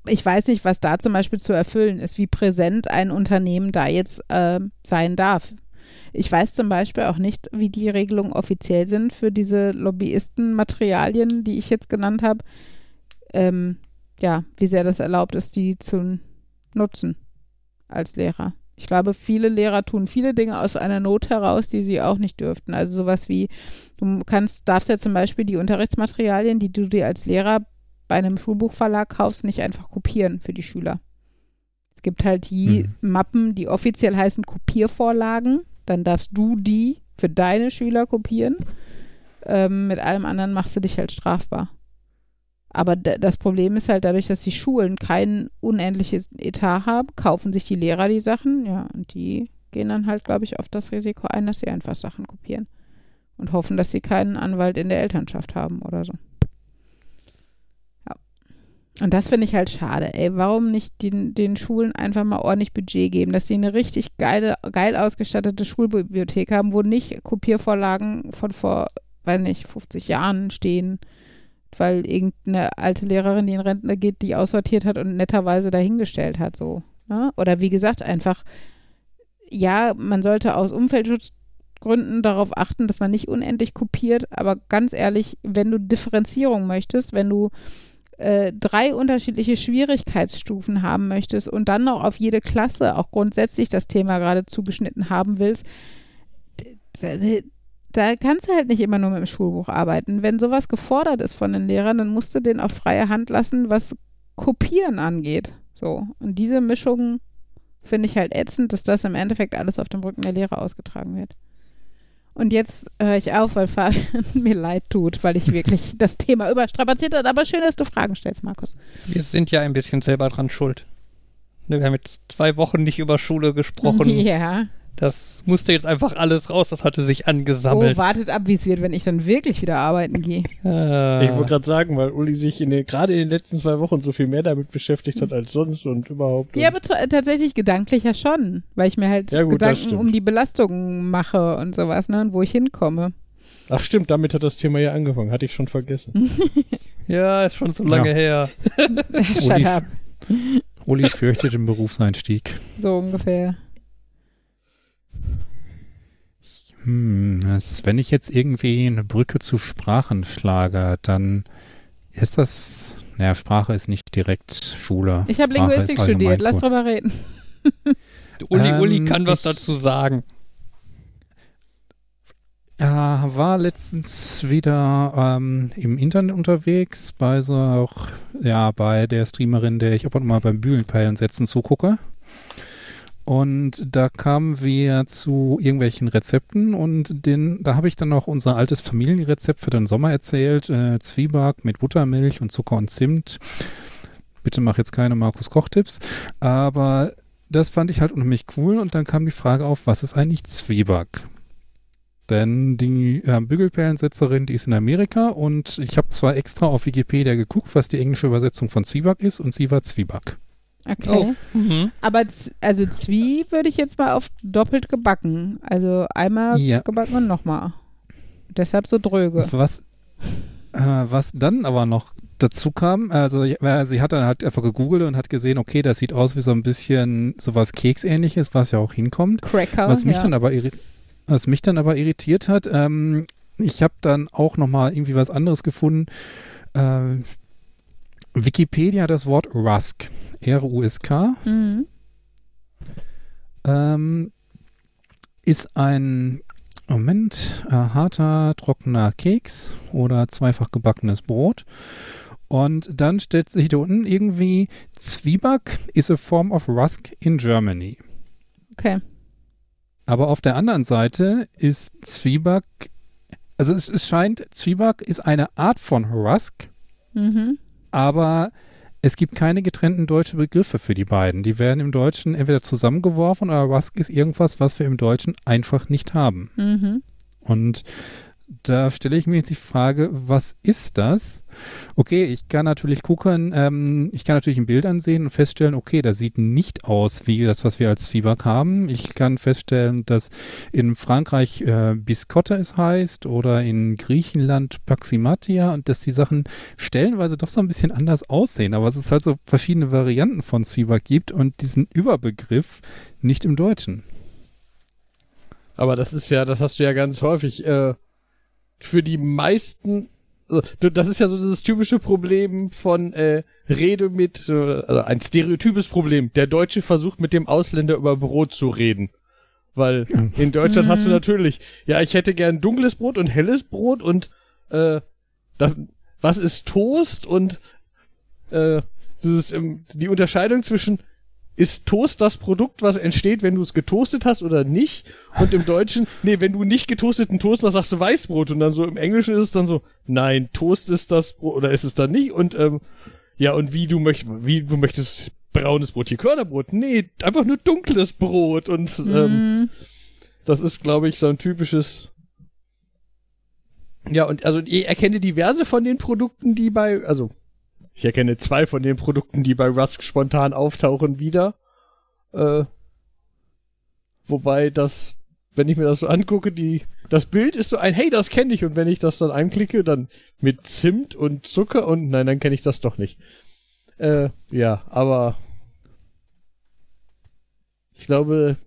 ich weiß nicht, was da zum Beispiel zu erfüllen ist, wie präsent ein Unternehmen da jetzt äh, sein darf. Ich weiß zum Beispiel auch nicht, wie die Regelungen offiziell sind für diese Lobbyistenmaterialien, die ich jetzt genannt habe. Ähm, ja, wie sehr das erlaubt ist, die zu nutzen als Lehrer. Ich glaube, viele Lehrer tun viele Dinge aus einer Not heraus, die sie auch nicht dürften. Also sowas wie, du kannst, darfst ja zum Beispiel die Unterrichtsmaterialien, die du dir als Lehrer bei einem Schulbuchverlag kaufst, nicht einfach kopieren für die Schüler. Es gibt halt die mhm. Mappen, die offiziell heißen Kopiervorlagen. Dann darfst du die für deine Schüler kopieren. Ähm, mit allem anderen machst du dich halt strafbar. Aber das Problem ist halt dadurch, dass die Schulen kein unendliches Etat haben, kaufen sich die Lehrer die Sachen, ja, und die gehen dann halt, glaube ich, auf das Risiko ein, dass sie einfach Sachen kopieren und hoffen, dass sie keinen Anwalt in der Elternschaft haben oder so. Ja. Und das finde ich halt schade, ey. Warum nicht den, den Schulen einfach mal ordentlich Budget geben, dass sie eine richtig geile, geil ausgestattete Schulbibliothek haben, wo nicht Kopiervorlagen von vor, weiß nicht, 50 Jahren stehen weil irgendeine alte Lehrerin, die in Rentner geht, die aussortiert hat und netterweise dahingestellt hat, so. Ne? Oder wie gesagt, einfach, ja, man sollte aus Umweltschutzgründen darauf achten, dass man nicht unendlich kopiert, aber ganz ehrlich, wenn du Differenzierung möchtest, wenn du äh, drei unterschiedliche Schwierigkeitsstufen haben möchtest und dann noch auf jede Klasse auch grundsätzlich das Thema gerade zugeschnitten haben willst, da kannst du halt nicht immer nur mit dem Schulbuch arbeiten. Wenn sowas gefordert ist von den Lehrern, dann musst du den auf freie Hand lassen, was Kopieren angeht. So. Und diese Mischung finde ich halt ätzend, dass das im Endeffekt alles auf dem Rücken der Lehrer ausgetragen wird. Und jetzt höre ich auf, weil Fabian mir leid tut, weil ich wirklich das Thema überstrapaziert habe. Aber schön, dass du Fragen stellst, Markus. Wir sind ja ein bisschen selber dran schuld. Wir haben jetzt zwei Wochen nicht über Schule gesprochen. Ja. Das musste jetzt einfach alles raus, das hatte sich angesammelt. Oh, wartet ab, wie es wird, wenn ich dann wirklich wieder arbeiten gehe. Äh. Ich wollte gerade sagen, weil Uli sich gerade in den letzten zwei Wochen so viel mehr damit beschäftigt hat als sonst und überhaupt. Ja, aber tatsächlich gedanklich ja schon, weil ich mir halt ja, gut, Gedanken um die Belastung mache und sowas, ne, und wo ich hinkomme. Ach stimmt, damit hat das Thema ja angefangen, hatte ich schon vergessen. ja, ist schon so lange ja. her. Shut Uli, up. Uli fürchtet den Berufseinstieg. So ungefähr. Hm, wenn ich jetzt irgendwie eine Brücke zu Sprachen schlage, dann ist das, naja, Sprache ist nicht direkt Schule. Ich habe Linguistik studiert, lass drüber reden. Uli, ähm, Uli kann was dazu sagen. Ja, war letztens wieder ähm, im Internet unterwegs, bei so auch, ja, bei der Streamerin, der ich ab und mal beim Bühlenpeilen setzen zugucke. Und da kamen wir zu irgendwelchen Rezepten und den, da habe ich dann noch unser altes Familienrezept für den Sommer erzählt. Äh, Zwieback mit Buttermilch und Zucker und Zimt. Bitte mach jetzt keine Markus Koch-Tipps. Aber das fand ich halt unheimlich cool und dann kam die Frage auf, was ist eigentlich Zwieback? Denn die äh, Bügelperlensetzerin, die ist in Amerika und ich habe zwar extra auf Wikipedia geguckt, was die englische Übersetzung von Zwieback ist und sie war Zwieback. Okay. Oh. Mhm. Aber also Zwie würde ich jetzt mal auf doppelt gebacken. Also einmal Ja. gebacken und nochmal. Deshalb so dröge. Was, äh, was dann aber noch dazu kam, also äh, sie hat dann halt einfach gegoogelt und hat gesehen, okay, das sieht aus wie so ein bisschen sowas Keksähnliches, was ja auch hinkommt. Cracker. Was mich ja. dann aber was mich dann aber irritiert hat, ähm, ich habe dann auch noch mal irgendwie was anderes gefunden. Äh, Wikipedia das Wort Rusk, R-U-S-K, Mhm. ähm, ist ein Moment äh, harter trockener Keks oder zweifach gebackenes Brot. Und dann stellt sich da unten irgendwie Zwieback is a form of Rusk in Germany. Okay. Aber auf der anderen Seite ist Zwieback, also es, es scheint, Zwieback ist eine Art von Rusk, Mhm. Aber es gibt keine getrennten deutschen Begriffe für die beiden. Die werden im Deutschen entweder zusammengeworfen oder Rusk ist irgendwas, was wir im Deutschen einfach nicht haben. Mhm. Und da stelle ich mir jetzt die Frage, was ist das? Okay, ich kann natürlich gucken, ähm, ich kann natürlich ein Bild ansehen und feststellen, okay, das sieht nicht aus wie das, was wir als Zwieback haben. Ich kann feststellen, dass in Frankreich äh, Biscotte es heißt oder in Griechenland Paximatia und dass die Sachen stellenweise doch so ein bisschen anders aussehen, aber es ist halt so verschiedene Varianten von Zwieback gibt und diesen Überbegriff nicht im Deutschen. Aber das ist ja, das hast du ja ganz häufig. Äh, für die meisten, also, das ist ja so dieses typische Problem von äh, Rede mit, äh, also ein stereotypes Problem. Der Deutsche versucht mit dem Ausländer über Brot zu reden. Weil in Deutschland hast du Mhm. natürlich, ja, ich hätte gern dunkles Brot und helles Brot und äh, das, was ist Toast und äh, dieses, ähm, die Unterscheidung zwischen ist Toast das Produkt, was entsteht, wenn du es getoastet hast oder nicht? Und im Deutschen, nee, wenn du nicht getoasteten Toast machst, sagst du Weißbrot. Und dann so im Englischen ist es dann so, nein, Toast ist das Brot, oder ist es dann nicht? Und ähm, ja, und wie du möchtest, wie du möchtest braunes Brot, hier Körnerbrot. Nee, einfach nur dunkles Brot. Und ähm, Mhm. das ist, glaube ich, so ein typisches. Ja, und also ich erkenne diverse von den Produkten, die bei, also ich erkenne zwei von den Produkten, die bei Rusk spontan auftauchen, wieder. Äh, wobei das, wenn ich mir das so angucke, die, das Bild ist so ein, hey, das kenne ich, und wenn ich das dann anklicke, dann mit Zimt und Zucker und nein, dann kenne ich das doch nicht. Äh, ja, aber ich glaube,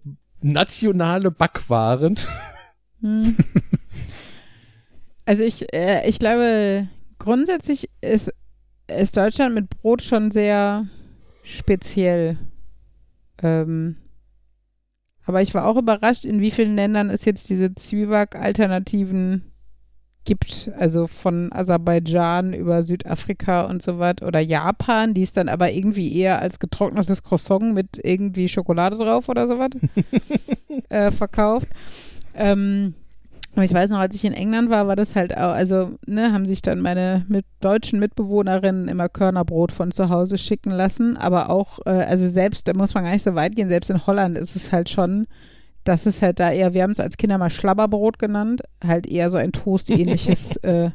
nationale Backwaren. Hm. Also ich, äh, ich glaube, grundsätzlich ist, ist Deutschland mit Brot schon sehr speziell. Ähm, aber ich war auch überrascht, in wie vielen Ländern es jetzt diese Zwieback-Alternativen gibt. Also von Aserbaidschan über Südafrika und so weiter. Oder Japan, die es dann aber irgendwie eher als getrocknetes Croissant mit irgendwie Schokolade drauf oder sowas äh, verkauft. Ähm, aber ich weiß noch, als ich in England war, war das halt auch, also, ne, haben sich dann meine mit deutschen Mitbewohnerinnen immer Körnerbrot von zu Hause schicken lassen. Aber auch, äh, also selbst, da muss man gar nicht so weit gehen, selbst in Holland ist es halt schon, dass es halt da eher, wir haben es als Kinder mal Schlabberbrot genannt, halt eher so ein Toast-ähnliches äh,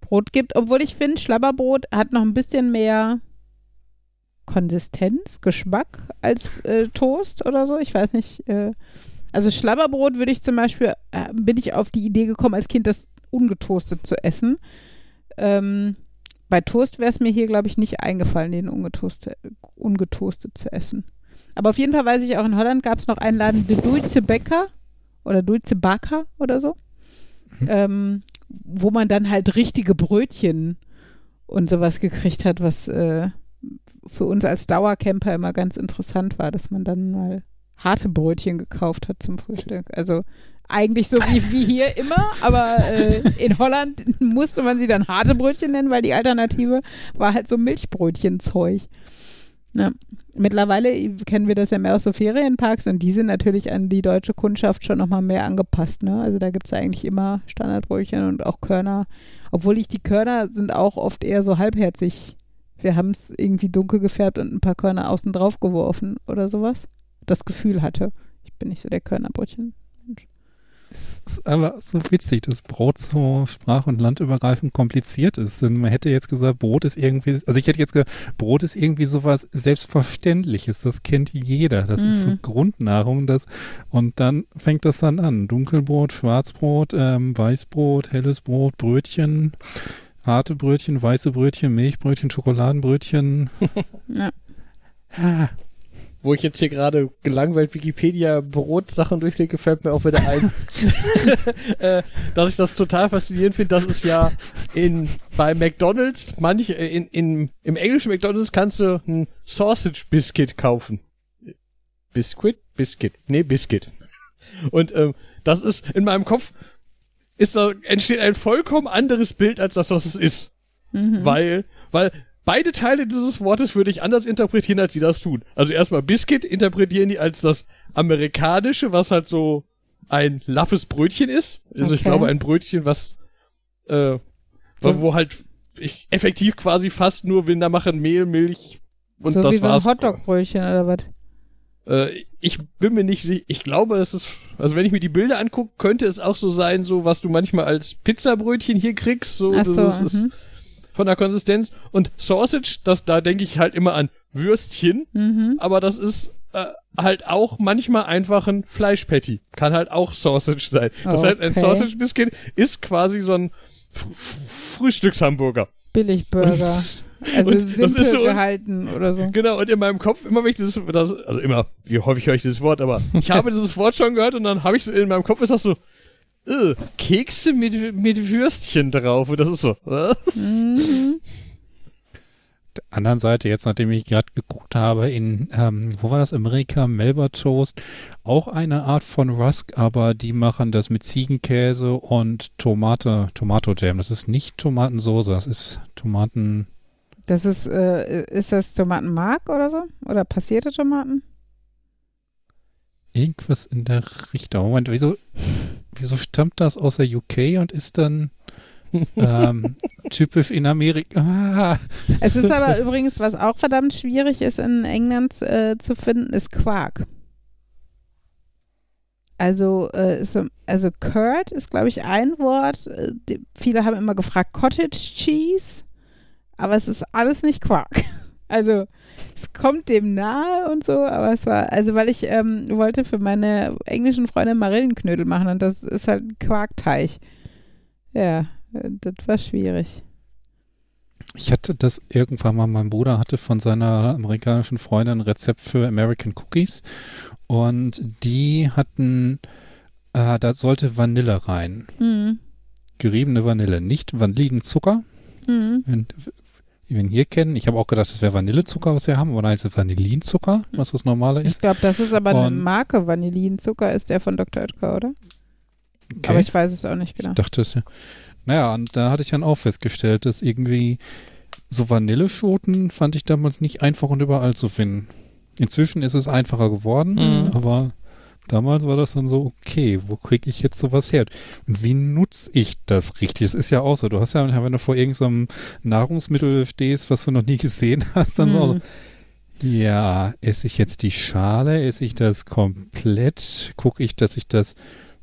Brot gibt. Obwohl ich finde, Schlabberbrot hat noch ein bisschen mehr Konsistenz, Geschmack als äh, Toast oder so. Ich weiß nicht, äh, also Schlabberbrot würde ich zum Beispiel, äh, bin ich auf die Idee gekommen, als Kind das ungetoastet zu essen. Ähm, bei Toast wäre es mir hier, glaube ich, nicht eingefallen, den ungetoastet, ungetoastet zu essen. Aber auf jeden Fall weiß ich auch, in Holland gab es noch einen Laden, De Dulce Bäcker oder Dulce Baker oder so, ähm, wo man dann halt richtige Brötchen und sowas gekriegt hat, was äh, für uns als Dauercamper immer ganz interessant war, dass man dann mal harte Brötchen gekauft hat zum Frühstück. Also eigentlich so wie, wie hier immer, aber äh, in Holland musste man sie dann harte Brötchen nennen, weil die Alternative war halt so Milchbrötchenzeug. Ja. Mittlerweile kennen wir das ja mehr aus so Ferienparks und die sind natürlich an die deutsche Kundschaft schon nochmal mehr angepasst. Ne? Also da gibt es eigentlich immer Standardbrötchen und auch Körner. Obwohl ich die Körner sind auch oft eher so halbherzig. Wir haben es irgendwie dunkel gefärbt und ein paar Körner außen drauf geworfen oder sowas. Das Gefühl hatte. Ich bin nicht so der Körnerbrötchen. Es ist aber so witzig, dass Brot so sprach- und landübergreifend kompliziert ist. Denn man hätte jetzt gesagt, Brot ist irgendwie, also ich hätte jetzt gesagt, Brot ist irgendwie sowas Selbstverständliches. Das kennt jeder. Das ist so Mhm. Grundnahrung. Das, und dann fängt das dann an. Dunkelbrot, Schwarzbrot, ähm, Weißbrot, helles Brot, Brötchen, harte Brötchen, weiße Brötchen, Milchbrötchen, Schokoladenbrötchen. Ja. Wo ich jetzt hier gerade gelangweilt Wikipedia Brotsachen durchklicke, fällt mir auch wieder ein, äh, dass ich das total faszinierend finde. Das ist ja in bei McDonald's, manch äh, in, in im englischen McDonald's kannst du ein Sausage Biscuit kaufen. Biscuit, Biscuit, nee Biscuit. Und ähm, das ist in meinem Kopf ist da entsteht ein vollkommen anderes Bild als das, was es ist. Mhm. Weil, weil beide Teile dieses Wortes würde ich anders interpretieren, als sie das tun. Also erstmal Biscuit interpretieren die als das amerikanische, was halt so ein laffes Brötchen ist. Also ich Okay. glaube ein Brötchen, was äh, So- wo halt ich effektiv quasi fast nur Winder machen, Mehl, Milch und so das wie so ein war's. Hotdog-Brötchen oder was? Äh, ich bin mir nicht sicher. Ich glaube, es ist, also wenn ich mir die Bilder angucke, könnte es auch so sein, so was du manchmal als Pizzabrötchen hier kriegst. So, Ach das so, ist, ist. Von der Konsistenz. Und Sausage, das da denke ich halt immer an Würstchen, Mhm. aber das ist äh, halt auch manchmal einfach ein Fleischpatty. Kann halt auch Sausage sein. Das heißt, ein Okay. Sausage Biscuit ist quasi so ein F F Frühstückshamburger. Billigburger. Also und das simpel ist so- gehalten oder so. Genau, und in meinem Kopf, immer wenn ich dieses, das, also immer, wie häufig höre ich dieses Wort, aber ich habe dieses Wort schon gehört und dann habe ich in meinem Kopf ist das so, äh, Kekse mit, mit Würstchen drauf und das ist so, was? Mhm. der anderen Seite, jetzt nachdem ich gerade geguckt habe, in, ähm, wo war das, Amerika, Melba Toast, auch eine Art von Rusk, aber die machen das mit Ziegenkäse und Tomate, Tomato Jam. Das ist nicht Tomatensoße, das ist Tomaten, Das ist, äh, ist das Tomatenmark oder so? Oder passierte Tomaten? irgendwas in der Richtung. Moment, wieso, wieso stammt das aus der UK und ist dann ähm, typisch in Amerika? Ah, Es ist aber übrigens, was auch verdammt schwierig ist in England äh, zu finden, ist Quark. Also, äh, ist, so- also Curd ist, glaube ich, ein Wort. Äh, die, viele haben immer gefragt Cottage Cheese, aber es ist alles nicht Quark. Also, es kommt dem nahe und so, aber es war, also weil ich ähm, wollte für meine englischen Freunde Marillenknödel machen und das ist halt ein Quarkteig. Ja, das war schwierig. Ich hatte das irgendwann mal, mein Bruder hatte von seiner amerikanischen Freundin ein Rezept für American Cookies und die hatten, äh, da sollte Vanille rein. Mhm. Geriebene Vanille, nicht Vanillenzucker, Mhm. Wie wir ihn hier kennen. Ich habe auch gedacht, das wäre Vanillezucker, was wir haben, aber nein, es ist Vanillinzucker, was das normale Ich ist. glaube, das ist aber eine Und- Marke. Vanillinzucker ist der von Dr. Oetker, oder? Okay. Aber ich weiß es auch nicht genau. Ich dachte es ja. Naja, und da hatte ich dann auch festgestellt, dass irgendwie so Vanilleschoten fand ich damals nicht einfach und überall zu finden. Inzwischen ist es einfacher geworden, Mhm. aber damals war das dann so, okay, wo kriege ich jetzt sowas her? Und wie nutze ich das richtig? Es ist ja auch so, du hast ja, wenn du vor irgendeinem Nahrungsmittel stehst, was du noch nie gesehen hast, dann so, Mhm. ja, esse ich jetzt die Schale, esse ich das komplett, gucke ich, dass ich das,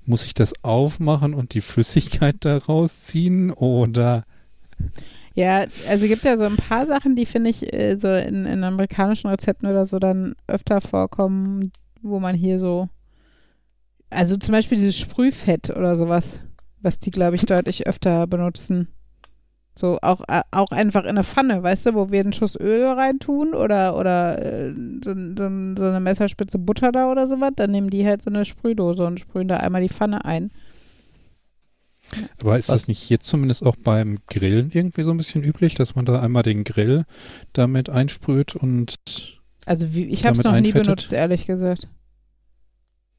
muss ich das aufmachen und die Flüssigkeit daraus ziehen oder Ja, also gibt ja so ein paar Sachen, die finde ich äh, so in, in amerikanischen Rezepten oder so dann öfter vorkommen, wo man hier so, also zum Beispiel dieses Sprühfett oder sowas, was die, glaube ich, deutlich öfter benutzen. So auch, äh, auch einfach in eine Pfanne, weißt du, wo wir einen Schuss Öl reintun oder, oder äh, so, so, so eine Messerspitze Butter da oder sowas, dann nehmen die halt so eine Sprühdose und sprühen da einmal die Pfanne ein. aber ist Was- das nicht hier zumindest auch beim Grillen irgendwie so ein bisschen üblich, dass man da einmal den Grill damit einsprüht und Also wie, ich habe es noch nie benutzt, ehrlich gesagt.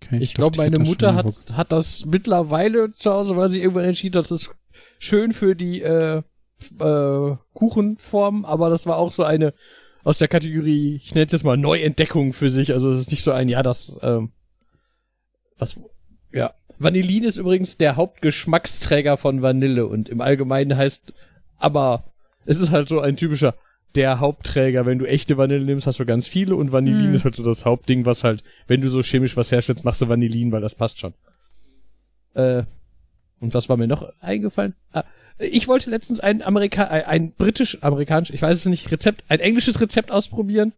Okay, Ich dachte, glaube, meine Mutter hat, hat das mittlerweile zu Hause, weil sie irgendwann entschieden hat, das ist schön für die äh, äh, Kuchenform, aber das war auch so eine aus der Kategorie, ich nenne es jetzt mal Neuentdeckung für sich. Also es ist nicht so ein, ja, das, ähm, was, ja. Vanillin ist übrigens der Hauptgeschmacksträger von Vanille und im Allgemeinen heißt, aber es ist halt so ein typischer der Hauptträger. Wenn du echte Vanille nimmst, hast du ganz viele und Vanillin Hm. ist halt so das Hauptding, was halt, wenn du so chemisch was herstellst, machst du Vanillin, weil das passt schon. Äh, und was war mir noch eingefallen? Ah, ich wollte letztens ein Amerika ein, ein britisch-amerikanisch, ich weiß es nicht, Rezept, ein englisches Rezept ausprobieren.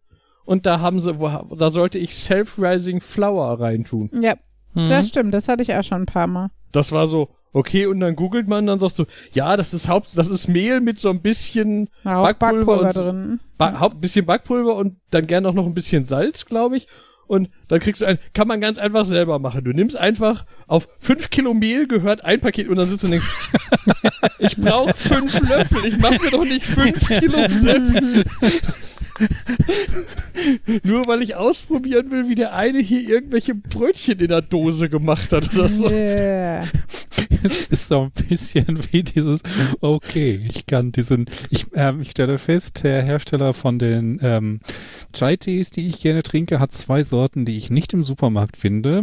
Und da haben sie, wo, da sollte ich Self-Rising Flour reintun. Ja, Mhm. das stimmt. Das hatte ich auch schon ein paar Mal. Das war so, okay, und dann googelt man, dann sagt so, ja, das ist Haupt, das ist Mehl mit so ein bisschen Backpulver Backpulver, und- drin. ba Haupt, bisschen Backpulver und dann gern auch noch ein bisschen Salz, glaube ich. Und dann kriegst du ein, kann man ganz einfach selber machen. Du nimmst einfach auf fünf Kilo Mehl gehört ein Paket und dann sitzt du und denkst, ich brauche fünf Löffel, ich mache mir doch nicht fünf Kilo selbst. Nur weil ich ausprobieren will, wie der eine hier irgendwelche Brötchen in der Dose gemacht hat oder so. Yeah. Es ist so ein bisschen wie dieses, okay, ich kann diesen, ich, ähm, ich stelle fest, der Hersteller von den ähm, Chai-Tees, die ich gerne trinke, hat zwei Sorten, die ich nicht im Supermarkt finde.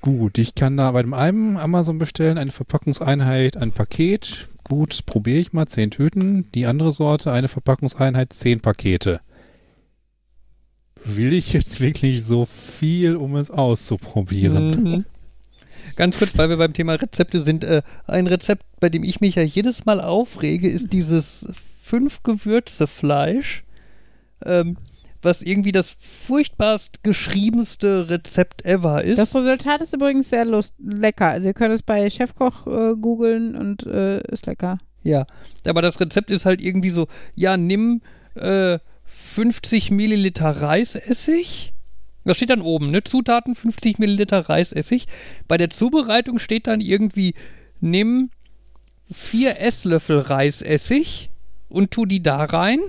Gut, ich kann da bei dem einen Amazon bestellen, eine Verpackungseinheit, ein Paket. Gut, probiere ich mal, zehn Tüten. Die andere Sorte, eine Verpackungseinheit, zehn Pakete. Will ich jetzt wirklich so viel, um es auszuprobieren? Mhm. Ganz kurz, weil wir beim Thema Rezepte sind. Äh, ein Rezept, bei dem ich mich ja jedes Mal aufrege, ist dieses fünf Gewürze Fleisch, ähm, was irgendwie das furchtbarst geschriebenste Rezept ever ist. Das Resultat ist übrigens sehr lust lecker. Also ihr könnt es bei Chefkoch äh, googeln und äh, ist lecker. Ja, aber das Rezept ist halt irgendwie so, ja, nimm äh, 50 Milliliter Reisessig. Das steht dann oben, ne? Zutaten 50 Milliliter Reisessig. Bei der Zubereitung steht dann irgendwie, nimm 4 Esslöffel Reisessig und tu die da rein.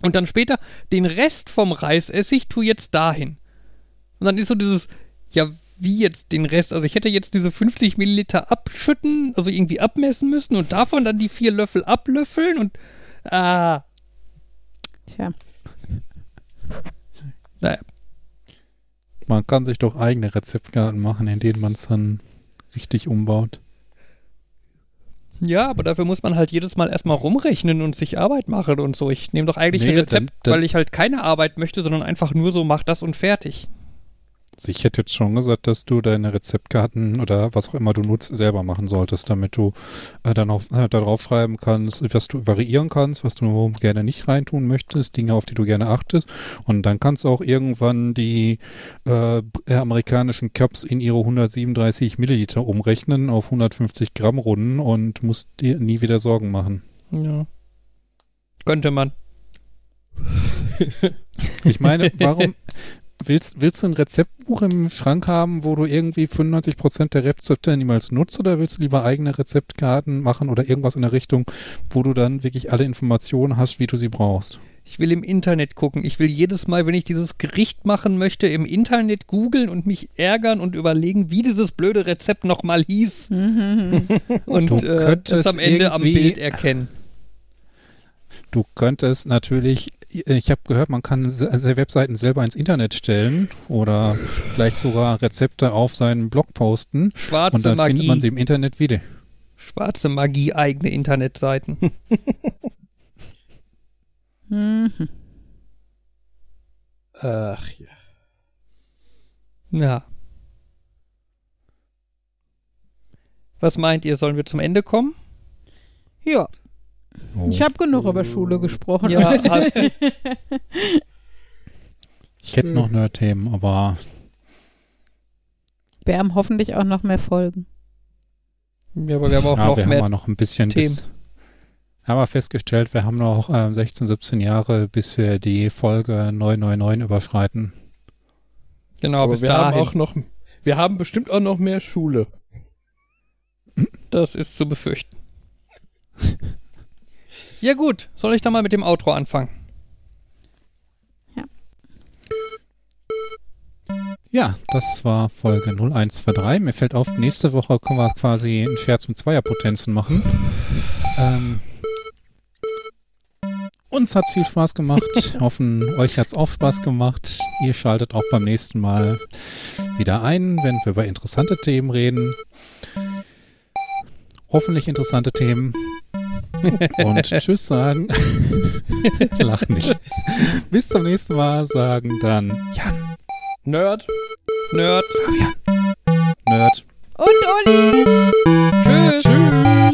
Und dann später den Rest vom Reisessig tu jetzt dahin. Und dann ist so dieses, ja, wie jetzt den Rest? Also ich hätte jetzt diese 50 Milliliter abschütten, also irgendwie abmessen müssen und davon dann die vier Löffel ablöffeln und ah, Tja. naja. Man kann sich doch eigene Rezeptkarten machen, in denen man es dann richtig umbaut. Ja, aber dafür muss man halt jedes Mal erstmal rumrechnen und sich Arbeit machen und so. Ich nehme doch eigentlich Nee, ein Rezept, dann- dann- weil ich halt keine Arbeit möchte, sondern einfach nur so, mach das und fertig. Also ich hätte jetzt schon gesagt, dass du deine Rezeptkarten oder was auch immer du nutzt, selber machen solltest, damit du äh, dann auf, äh, da drauf schreiben kannst, was du variieren kannst, was du gerne nicht reintun möchtest, Dinge, auf die du gerne achtest. Und dann kannst du auch irgendwann die äh, äh, amerikanischen Cups in ihre 137 Milliliter umrechnen auf 150 Gramm Runden und musst dir nie wieder Sorgen machen. Ja. Könnte man. Ich meine, warum willst, willst du ein Rezeptbuch im Schrank haben, wo du irgendwie 95% der Rezepte niemals nutzt oder willst du lieber eigene Rezeptkarten machen oder irgendwas in der Richtung, wo du dann wirklich alle Informationen hast, wie du sie brauchst? Ich will im Internet gucken. Ich will jedes Mal, wenn ich dieses Gericht machen möchte, im Internet googeln und mich ärgern und überlegen, wie dieses blöde Rezept nochmal hieß. Mhm. Und Du äh, das könntest am Ende am Bild erkennen. Du könntest natürlich, ich habe gehört, man kann se- also Webseiten selber ins Internet stellen oder vielleicht sogar Rezepte auf seinen Blog posten Schwarze und dann findet man Magie. sie im Internet wieder. Schwarze Magie, eigene Internetseiten. Mhm. Ach ja. ja. Was meint ihr, sollen wir zum Ende kommen? Ja, Oh. ich habe genug über Schule gesprochen. Ja, hast, Ich hätte noch Nerd-Themen, aber Wir haben hoffentlich auch noch mehr Folgen. ja, aber wir haben auch ja, noch wir haben mehr. ja noch ein bisschen bis, haben wir festgestellt, wir haben noch ähm, 16, 17 Jahre, bis wir die Folge 999 überschreiten. Genau, Aber bis wir dahin. haben auch noch, wir haben bestimmt auch noch mehr Schule. Das ist zu befürchten. ja gut, soll ich dann mal mit dem Outro anfangen? Ja, das war Folge 0123. Mir fällt auf, nächste Woche können wir quasi einen Scherz mit Zweierpotenzen machen. Ähm, uns hat's viel Spaß gemacht. Hoffen, euch hat's auch Spaß gemacht. Ihr schaltet auch beim nächsten Mal wieder ein, wenn wir über interessante Themen reden. Hoffentlich interessante Themen. Und Tschüss sagen. Lach nicht. Bis zum nächsten Mal sagen dann Jan, Nerd. Nerd. Nerd. Und Uli. Tschüss.